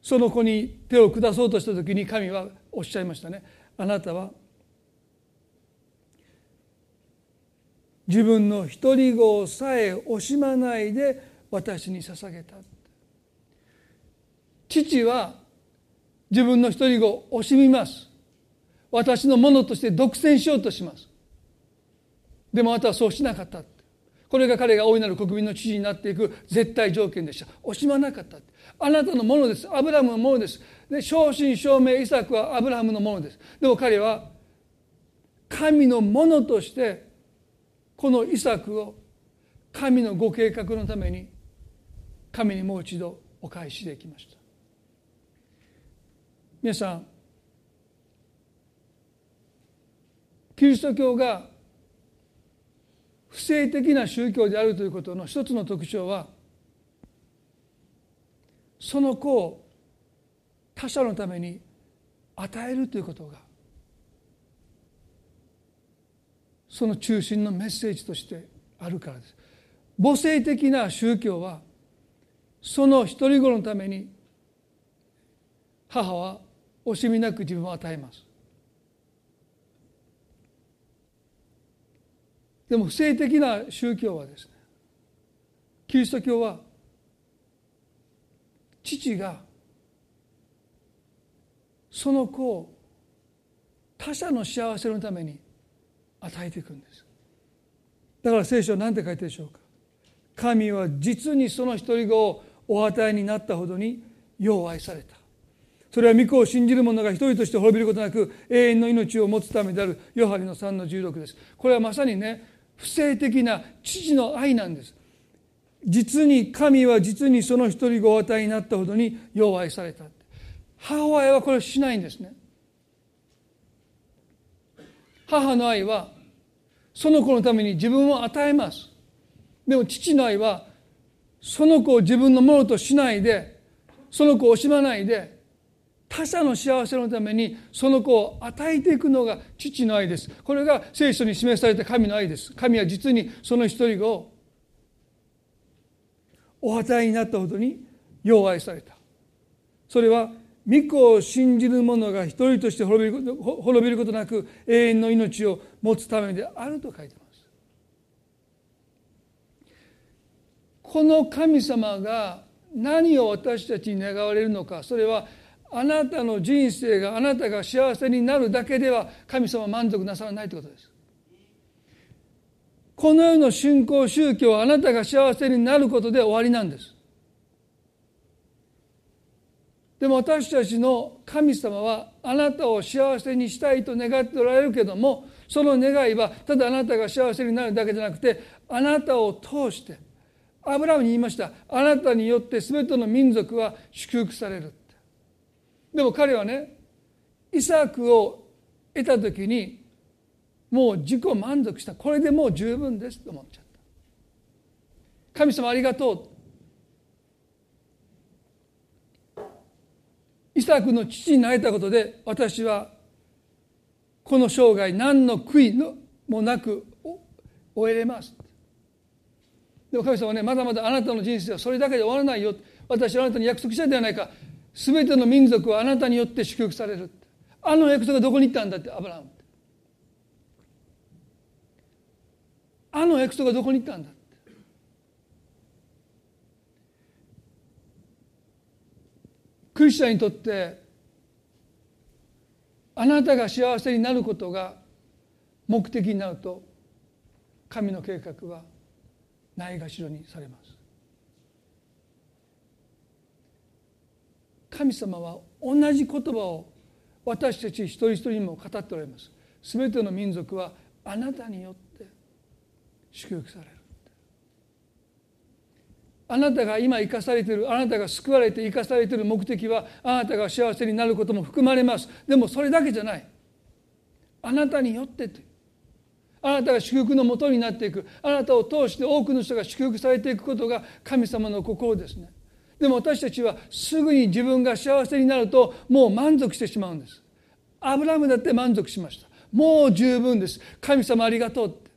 その子に手を下そうとした時に神はおっしゃいましたね。あなたは自分の独り子さえ惜しまないで私に捧げた。父は自分の独り子を惜しみます。私のものとして独占しようとします。でもあなたはそうしなかった。これが彼が大いなる国民の父になっていく絶対条件でした。惜しまなかったあなたのものです。アブラハムのものです。で正真正銘イサクはアブラハムのものです。でも彼は神のものとしてこのイサクを神のご計画のために神にもう一度お返しできました。皆さんキリスト教が不正的な宗教であるということの一つの特徴はその子を他者のために与えるということがその中心のメッセージとしてあるからです。母性的な宗教はその独り子のために母は惜しみなく自分を与えます。でも不正的な宗教はですねキリスト教は父がその子を他者の幸せのために与えていくんです。だから聖書は何て書いてるでしょうか。神は実にその一人子をお与えになったほどによう愛された。それは御子を信じる者が一人として滅びることなく永遠の命を持つためであるヨハリの3の16です。これはまさにね不正的な父の愛なんです。実に神は実にその一人子をお与えになったほどによう愛された。母親はこれをしないんですね。母の愛はその子のために自分を与えます。でも父の愛はその子を自分のものとしないでその子を惜しまないで他者の幸せのためにその子を与えていくのが父の愛です。これが聖書に示された神の愛です。神は実にその一人子をお与えになったほどによう愛された。それは御子を信じる者が一人として滅びる滅びることなく永遠の命を持つためであると書いてます。この神様が何を私たちに願われるのかそれはあなたの人生があなたが幸せになるだけでは神様は満足なさらないということです。この世の信仰宗教はあなたが幸せになることで終わりなんです。でも私たちの神様はあなたを幸せにしたいと願っておられるけどもその願いはただあなたが幸せになるだけじゃなくてあなたを通してアブラムに言いました。あなたによって全ての民族は祝福される。でも彼はねイサクを得た時にもう自己満足した。これでもう十分ですと思っちゃった。神様ありがとう。イサクの父になれたことで私はこの生涯何の悔いのもなく終えれます。でも神様はねまだまだあなたの人生はそれだけで終わらないよ。私はあなたに約束したではないか。全ての民族はあなたによって祝福されるあの約束がどこに行ったんだってアブラハムあの約束がどこに行ったんだって。クリスチャンにとってあなたが幸せになることが目的になると神の計画はないがしろにされます。神様は同じ言葉を私たち一人一人にも語っておられます。全ての民族はあなたによって祝福される。あなたが今生かされているあなたが救われて生かされている目的はあなたが幸せになることも含まれます。でもそれだけじゃない。あなたによってという。あなたが祝福のもとになっていく。あなたを通して多くの人が祝福されていくことが神様の心ですね。でも私たちはすぐに自分が幸せになるともう満足してしまうんです。アブラムだって満足しました。もう十分です。神様ありがとうって。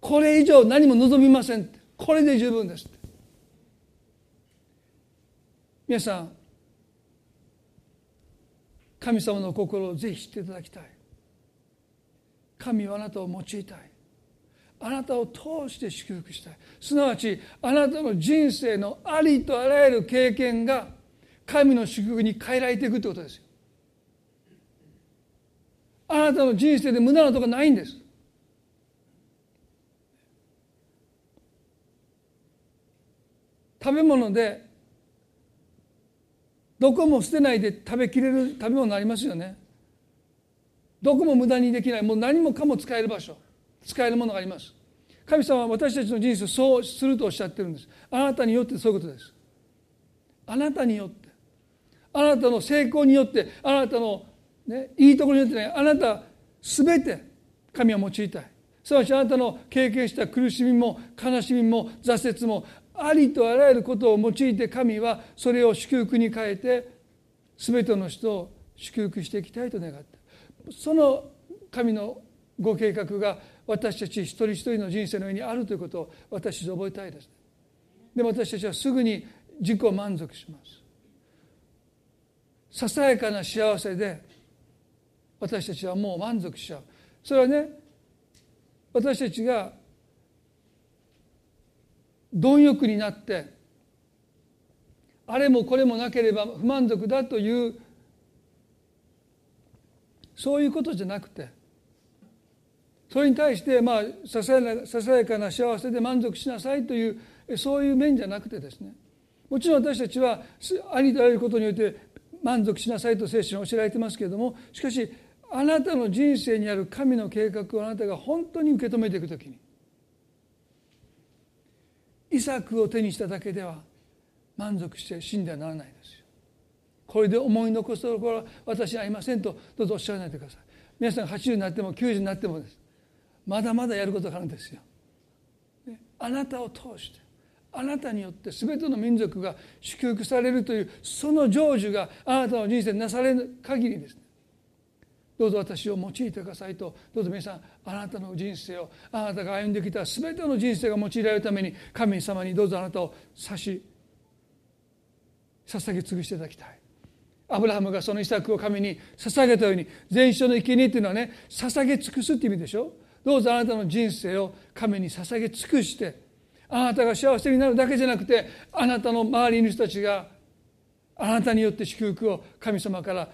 これ以上何も望みませんって。これで十分ですって。皆さん神様の心をぜひ知っていただきたい。神はあなたを用いたい。あなたを通して祝福したい。すなわちあなたの人生のありとあらゆる経験が神の祝福に変えられていくということですよ。あなたの人生で無駄なとこないんです。食べ物でどこも捨てないで食べきれる食べ物ありますよね。どこも無駄にできない。もう何もかも使える場所。使えるものがあります。神様は私たちの人生をそうするとおっしゃってるんです。あなたによってそういうことです。あなたによって。あなたの成功によってあなたの、ね、いいところによってねあなた全て神は用いたい。すなわちあなたの経験した苦しみも悲しみも挫折もありとあらゆることを用いて神はそれを祝福に変えて全ての人を祝福していきたいと願ってその神のご計画が私たち一人一人の人生の上にあるということを私たち覚えたいです。でも私たちはすぐに自己満足します。ささやかな幸せで私たちはもう満足しちゃう。それはね私たちが貪欲になってあれもこれもなければ不満足だというそういうことじゃなくてそれに対してまあささやかな幸せで満足しなさいというそういう面じゃなくてですねもちろん私たちはありとあらゆることによって満足しなさいと聖書に教えられてますけれどもしかしあなたの人生にある神の計画をあなたが本当に受け止めていくときにイサクを手にしただけでは満足して死んではならないですよ。これで思い残すところは私にありませんとどうぞおっしゃらないでください。皆さん80になっても90になってもですまだまだやることがあるんですよ。あなたを通してあなたによって全ての民族が祝福されるというその成就があなたの人生になされる限りですね。どうぞ私を用いてくださいとどうぞ皆さんあなたの人生をあなたが歩んできた全ての人生が用いられるために神様にどうぞあなたを差し捧げ尽くしていただきたい。アブラハムがその遺作を神に捧げたように全焼の生贄っていうのはね捧げ尽くすって意味でしょ。どうぞあなたの人生を神に捧げ尽くしてあなたが幸せになるだけじゃなくてあなたの周りの人たちがあなたによって祝福を神様から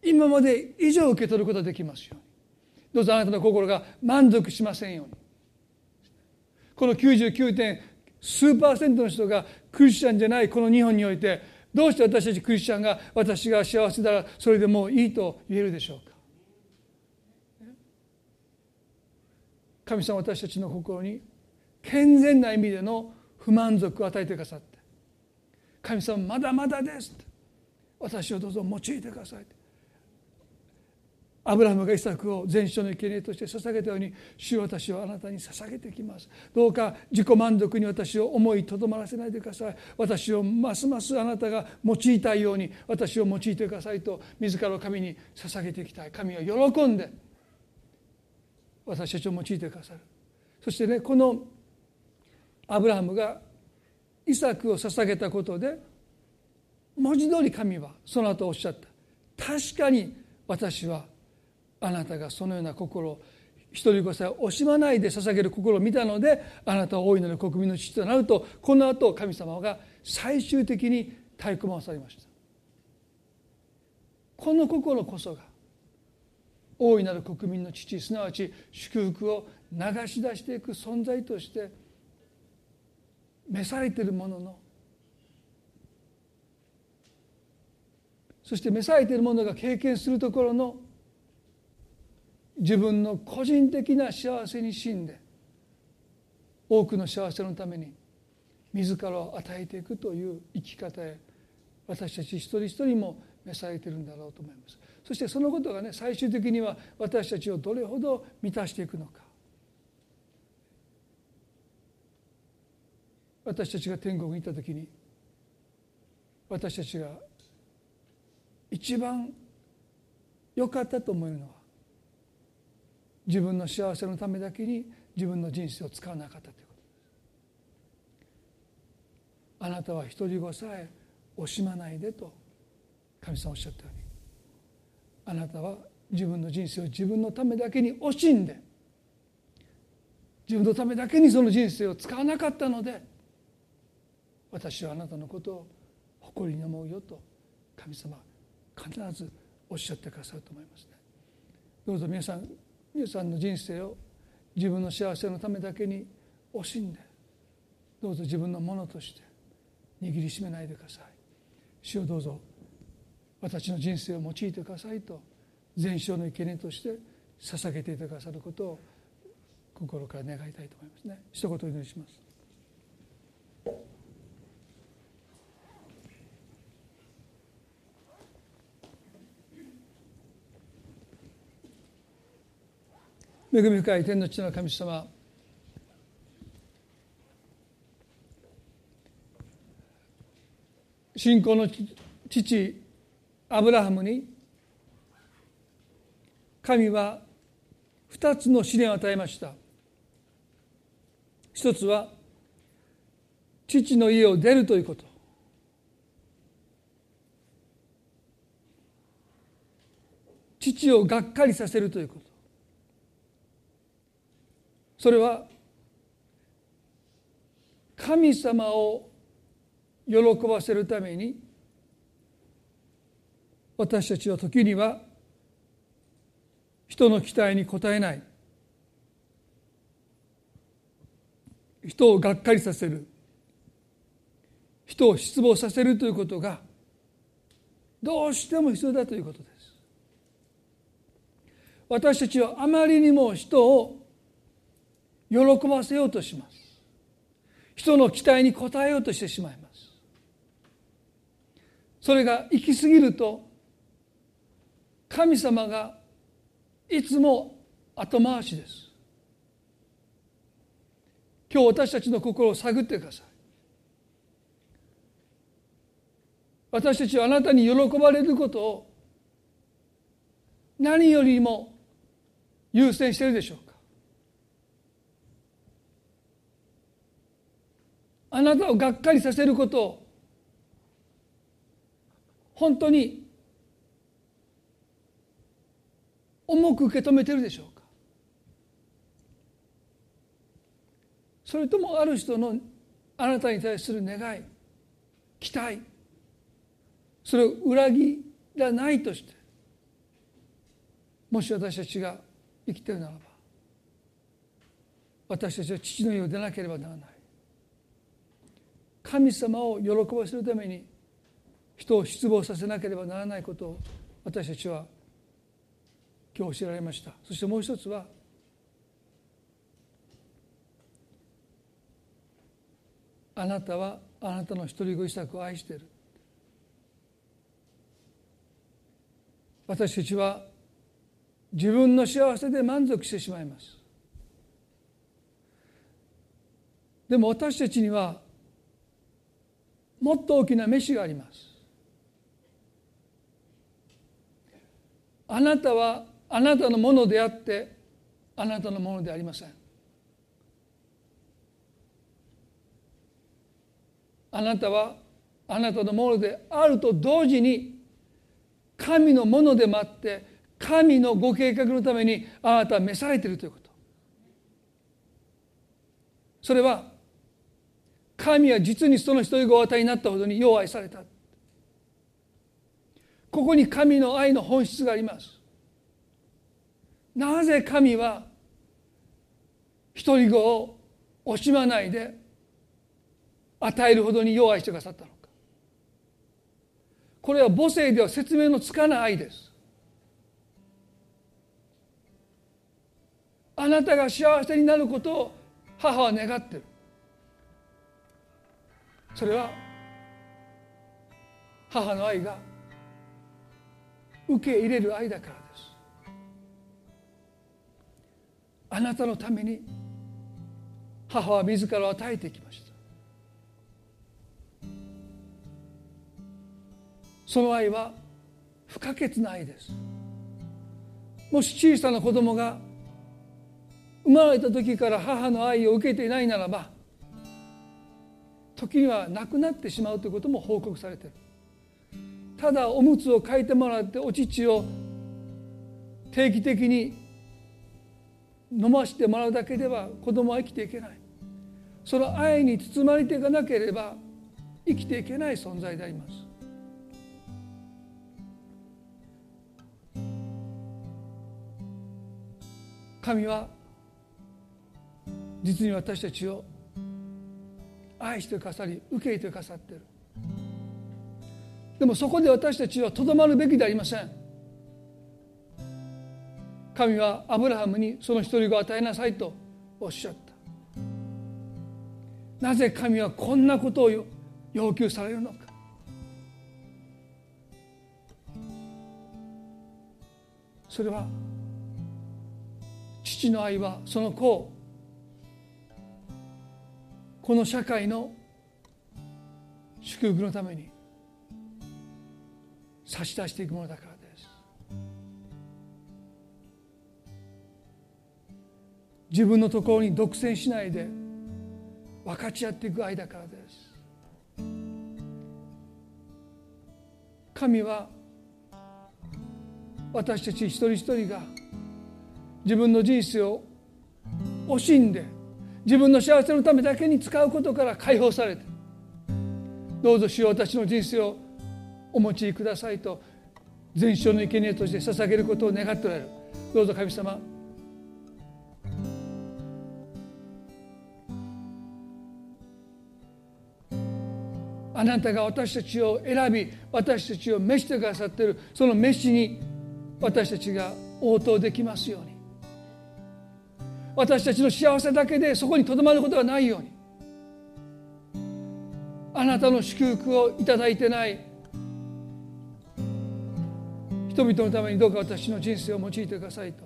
今まで以上受け取ることができますように。どうぞあなたの心が満足しませんように。この99点数パーセントの人がクリスチャンじゃないこの日本においてどうして私たちクリスチャンが私が幸せならそれでもういいと言えるでしょう神様私たちの心に健全な意味での不満足を与えてくださって。神様まだまだです私をどうぞ用いてくださいアブラハムがイサクを全焼の生贄として捧げたように主私はあなたに捧げてきます。どうか自己満足に私を思いとどまらせないでください。私をますますあなたが用いたいように私を用いてくださいと自らを神に捧げていきたい。神は喜んで私たちを用いてくださる。そしてねこのアブラハムがイサクを捧げたことで文字通り神はその後おっしゃった。確かに私はあなたがそのような心を一人子さえ惜しまないで捧げる心を見たのであなたは大いなる国民の父となるとこの後神様が最終的に太鼓判されました。この心こそが大いなる国民の父すなわち祝福を流し出していく存在として召されているもののそして召されているものが経験するところの自分の個人的な幸せに死んで多くの幸せのために自らを与えていくという生き方へ私たち一人一人も召されているんだろうと思います。そしてそのことがね最終的には私たちをどれほど満たしていくのか。私たちが天国に行った時に私たちが一番良かったと思えるのは自分の幸せのためだけに自分の人生を使わなかったということ。ですあなたは独り子さえ惜しまないでと神様おっしゃったようにあなたは自分の人生を自分のためだけに惜しんで自分のためだけにその人生を使わなかったので私はあなたのことを誇りに思うよと神様必ずおっしゃってくださると思いますね。どうぞ皆さん皆さんの人生を自分の幸せのためだけに惜しんでどうぞ自分のものとして握りしめないでください。主をどうぞ私の人生を用いてくださいと全焼の生贄として捧げていてくださることを心から願いたいと思いますね。一言お祈りします。恵み深い天の地の神様信仰の父アブラハムに神は二つの試練を与えました。一つは父の家を出るということ。父をがっかりさせるということ。それは神様を喜ばせるために私たちは時には人の期待に応えない人をがっかりさせる人を失望させるということがどうしても必要だということです。私たちはあまりにも人を喜ばせようとします。人の期待に応えようとしてしまいます。それが行き過ぎると神様がいつも後回しです。今日私たちの心を探ってください。私たちはあなたに喜ばれることを何よりも優先しているでしょうか。あなたをがっかりさせることを本当に重く受け止めてるでしょうか？それともある人のあなたに対する願い期待それを裏切らないとしてもし私たちが生きてるならば私たちは父の家を出なければならない。神様を喜ばせるために人を失望させなければならないことを私たちは今日教えられました。そしてもう一つはあなたはあなたの一人子イサクを愛している。私たちは自分の幸せで満足してしまいます。でも私たちにはもっと大きな飯があります。あなたはあなたのものであってあなたのものでありません。あなたはあなたのものであると同時に神のものでもあって神のご計画のためにあなたは召されているということ。それは神は実にその一人ご与えになったほどによう愛された。ここに神の愛の本質があります。なぜ神は一人子を惜しまないで与えるほどによう愛してくださったのか。これは母性では説明のつかない愛です。あなたが幸せになることを母は願ってる。それは母の愛が受け入れる愛だから。あなたのために母は自らを与えてきました。その愛は不可欠な愛です。もし小さな子供が生まれた時から母の愛を受けていないならば時には亡くなってしまうということも報告されている。ただおむつを替えてもらってお乳を定期的に飲ましてもらうだけでは子供は生きていけない。その愛に包まれていかなければ生きていけない存在であります。神は実に私たちを愛してくださり受け入れてくださっている。でもそこで私たちはとどまるべきではありません。神はアブラハムにその一人子を与えなさいとおっしゃった。なぜ神はこんなことを要求されるのか。それは父の愛はその子をこの社会の祝福のために差し出していくものだから。自分のところに独占しないで分かち合っていく愛だからです。神は私たち一人一人が自分の人生を惜しんで自分の幸せのためだけに使うことから解放されてどうぞ主よ私の人生をお持ちくださいと全焼の生贄として捧げることを願っておられる。どうぞ神様あなたが私たちを選び私たちを召してくださっているその召しに私たちが応答できますように。私たちの幸せだけでそこにとどまることがないように。あなたの祝福をいただいてない。人々のためにどうか私の人生を用いてくださいと。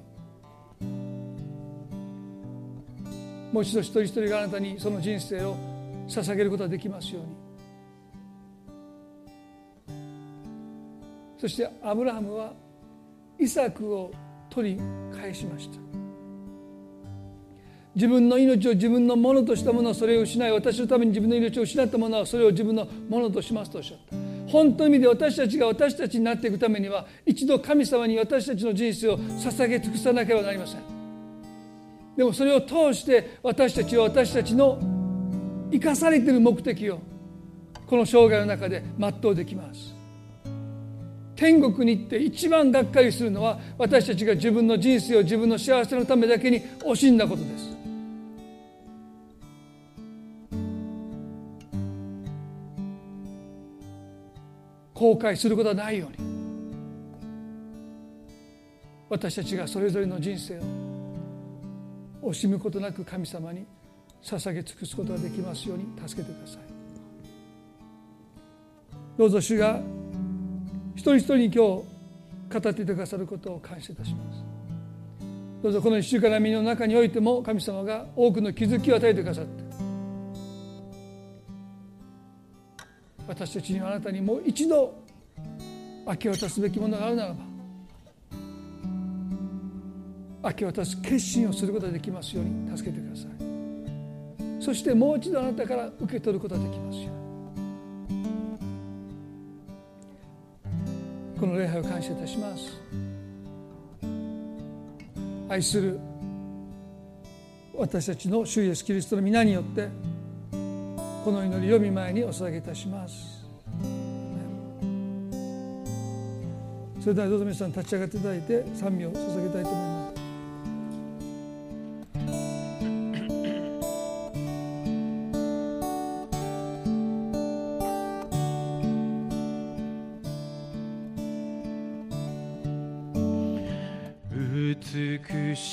もう一度一人一人があなたにその人生を捧げることができますように。そしてアブラハムはイサクを取り返しました。自分の命を自分のものとしたものはそれを失い私のために自分の命を失ったものはそれを自分のものとしますとおっしゃった。本当の意味で私たちが私たちになっていくためには一度神様に私たちの人生を捧げ尽くさなければなりません。でもそれを通して私たちは私たちの生かされている目的をこの生涯の中で全うできます。天国に行って一番がっかりするのは私たちが自分の人生を自分の幸せのためだけに惜しんだことです。後悔することはないように。私たちがそれぞれの人生を惜しむことなく神様に捧げ尽くすことができますように助けてください。どうぞ主が一人一人に今日語っていてくださることを感謝いたします。どうぞこの一週間の身の中においても神様が多くの気づきを与えてくださって私たちにはあなたにもう一度明け渡すべきものがあるならば明け渡す決心をすることができますように助けてください。そしてもう一度あなたから受け取ることができますよこの礼拝を感謝いたします。愛する私たちの主イエスキリストの皆によってこの祈りを見舞いにお捧げいたします。それではどうぞ皆さん立ち上がっていただいて賛美を捧げたいと思います。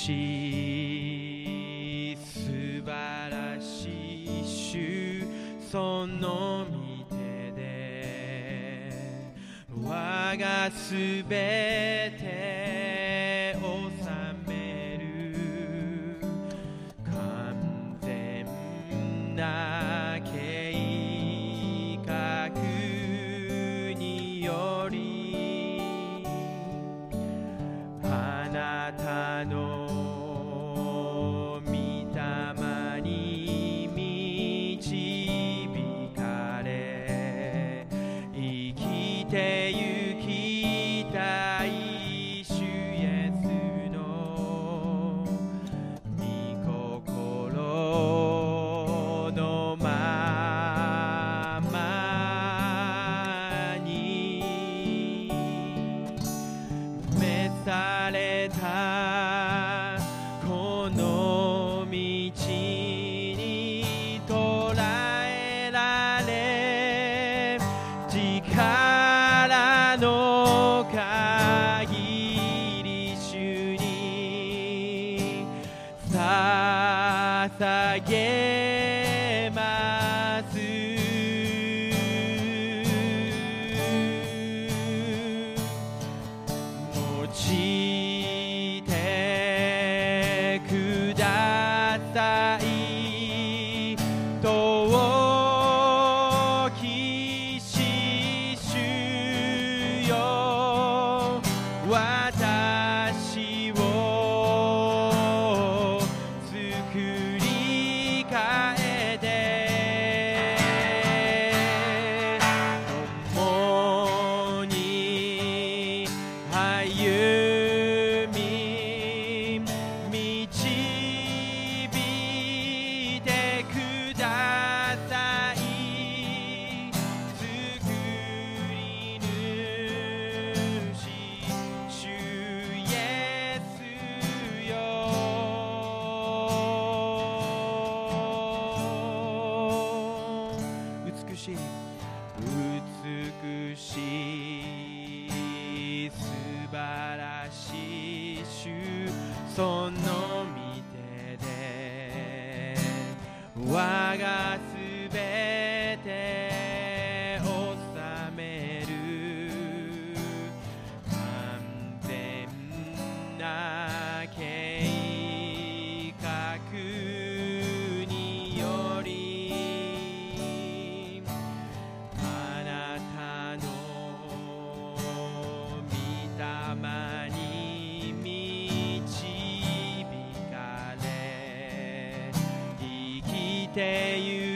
しい素晴らしい主その御手で我がすべて day you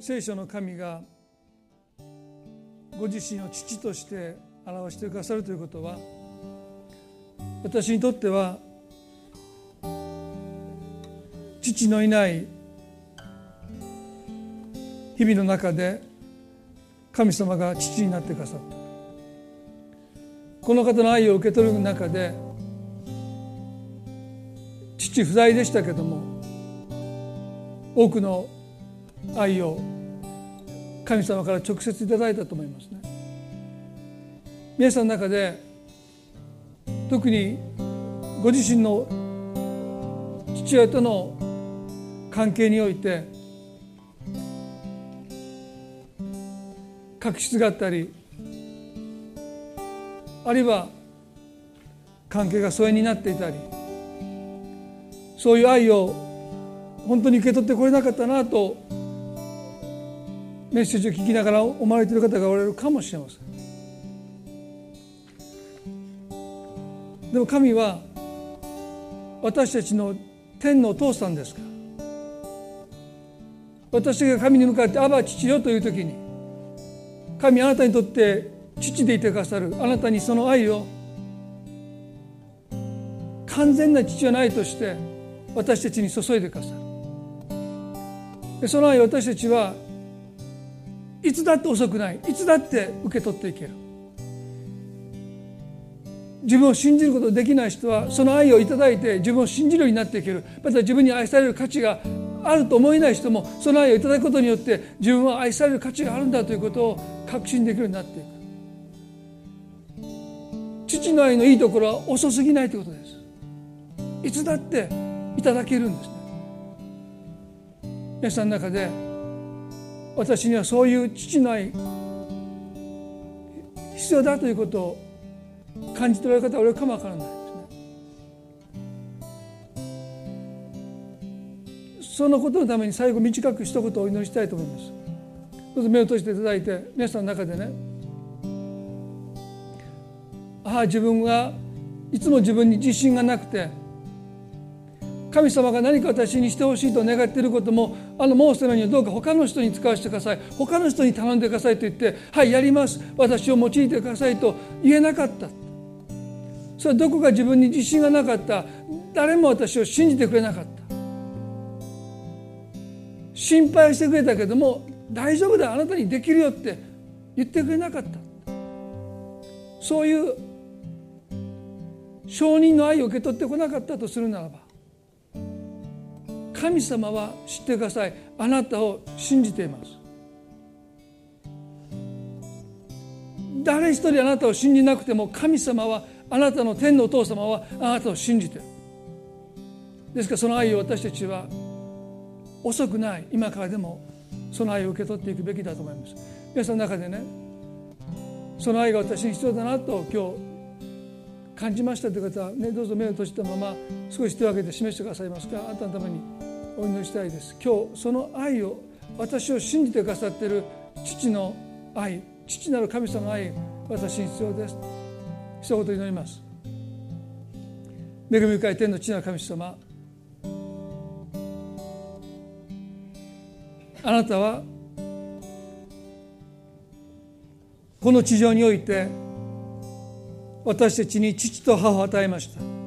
聖書の神がご自身を父として表してくださるということは私にとっては父のいない日々の中で神様が父になってくださった。この方の愛を受け取る中で父不在でしたけども多くの愛を神様から直接いただいたと思いますね。皆さんの中で特にご自身の父親との関係において確執があったりあるいは関係が疎遠になっていたりそういう愛を本当に受け取ってこれなかったなとメッセージを聞きながら思われている方がおられるかもしれません。でも神は私たちの天のお父さんですから。私が神に向かって「アバ父よ」という時に神あなたにとって父でいてくださるあなたにその愛を完全な父じゃないとして私たちに注いでくださる。その愛を私たちはいつだって遅くない。いつだって受け取っていける。自分を信じることできない人はその愛をいただいて自分を信じるようになっていける。また自分に愛される価値があると思えない人もその愛をいただくことによって自分は愛される価値があるんだということを確信できるようになっていく。父の愛のいいところは遅すぎないということです。いつだっていただけるんですね。皆さんの中で私にはそういう父の愛必要だということを感じておられる方は俺かもわからない。ですねそのことのために最後短く一言お祈りしたいと思います。どうぞ目を閉じていただいて皆さんの中でね。ああ自分がいつも自分に自信がなくて神様が何か私にしてほしいと願っていることもあのモーセのようにどうか他の人に使わせてください。他の人に頼んでくださいと言って「はいやります。私を用いてください」と言えなかった。それはどこか自分に自信がなかった。誰も私を信じてくれなかった。心配してくれたけども大丈夫だ。あなたにできるよって言ってくれなかった。そういう承認の愛を受け取ってこなかったとするならば神様は知ってください。あなたを信じています。誰一人あなたを信じなくても神様はあなたの天のお父様はあなたを信じてる。ですからその愛を私たちは遅くない今からでもその愛を受け取っていくべきだと思います。皆さんの中でねその愛が私に必要だなと今日感じましたという方は、ね、どうぞ目を閉じたまま少し手を挙げて示してくださいますか。あなたのために。お祈りしたいです。今日その愛を私を信じてくださっている父の愛父なる神様の愛私に必要です。一言祈ります。恵み深い天の父なる神様あなたはこの地上において私たちに父と母を与えました。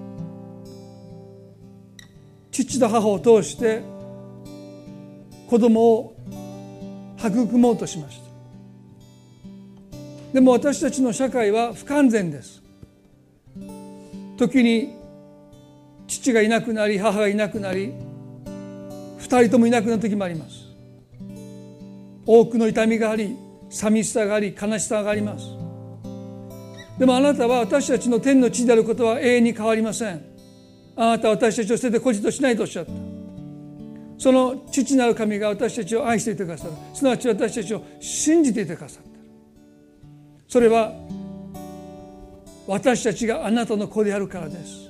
父と母を通して子供を育もうとしました。でも私たちの社会は不完全です。時に父がいなくなり母がいなくなり二人ともいなくなる時もあります。多くの痛みがあり寂しさがあり悲しさがあります。でもあなたは私たちの天の地であることは永遠に変わりません。あなたは私たちを捨てて孤児としないとおっしゃった。その父なる神が私たちを愛していてくださる。すなわち私たちを信じていてくださってるそれは私たちがあなたの子であるからです。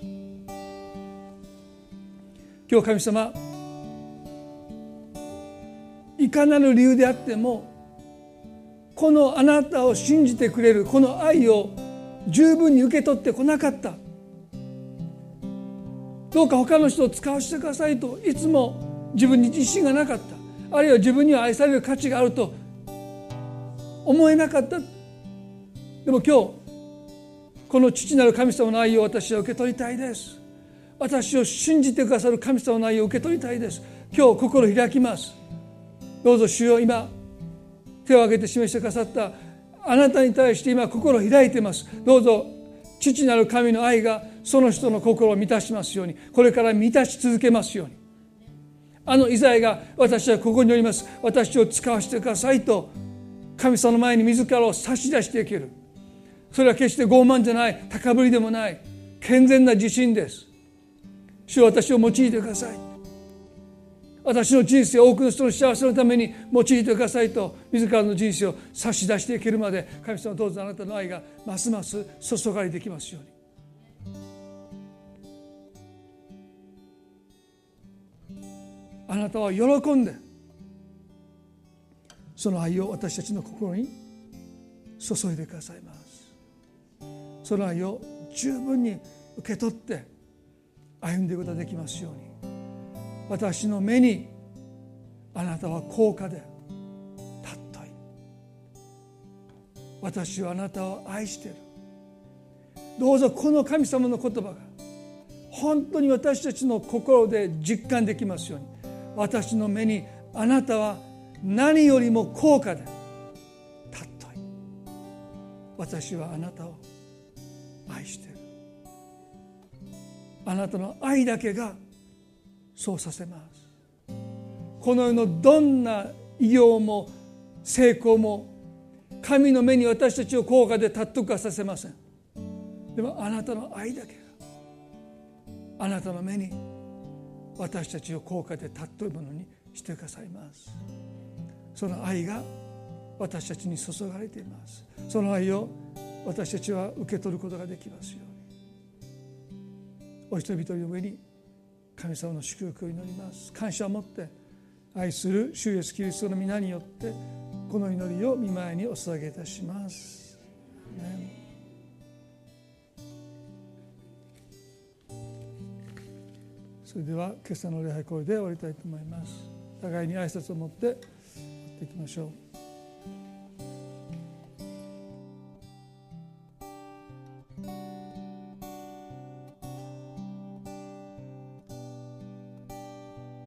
今日神様いかなる理由であってもこのあなたを信じてくれるこの愛を十分に受け取ってこなかった。どうか他の人を使わせてくださいといつも自分に自信がなかった。あるいは自分には愛される価値があると思えなかった。でも今日この父なる神様の愛を私は受け取りたいです。私を信じてくださる神様の愛を受け取りたいです。今日心開きます。どうぞ主よ今手を挙げて示してくださったあなたに対して今心開いてます。どうぞ父なる神の愛がその人の心を満たしますようにこれから満たし続けますように。あのイザヤが私はここにおります。私を使わせてくださいと神様の前に自らを差し出していける。それは決して傲慢じゃない。高ぶりでもない。健全な自信です。主は私を用いてください。私の人生を多くの人の幸せのために用いてくださいと自らの人生を差し出していけるまで神様どうぞあなたの愛がますます注がれてきますように。あなたは喜んでその愛を私たちの心に注いでくださいます。その愛を十分に受け取って歩んでいくことができますように。私の目にあなたは高価で尊い。私はあなたを愛している。どうぞこの神様の言葉が本当に私たちの心で実感できますように私の目にあなたは何よりも高価で尊い。私はあなたを愛している。あなたの愛だけがそうさせます。この世のどんな偉業も成功も神の目に私たちを高価で尊くはさせません。でもあなたの愛だけがあなたの目に私たちを高価で尊いものにしてくださいます。その愛が私たちに注がれています。その愛を私たちは受け取ることができますように。お人一人の上に神様の祝福を祈ります感謝を持って愛する主イエスキリストの皆によってこの祈りを見舞いにお捧げいたします。それでは今朝の礼拝これで終わりたいと思います。互いに挨拶を持ってやっていきましょう。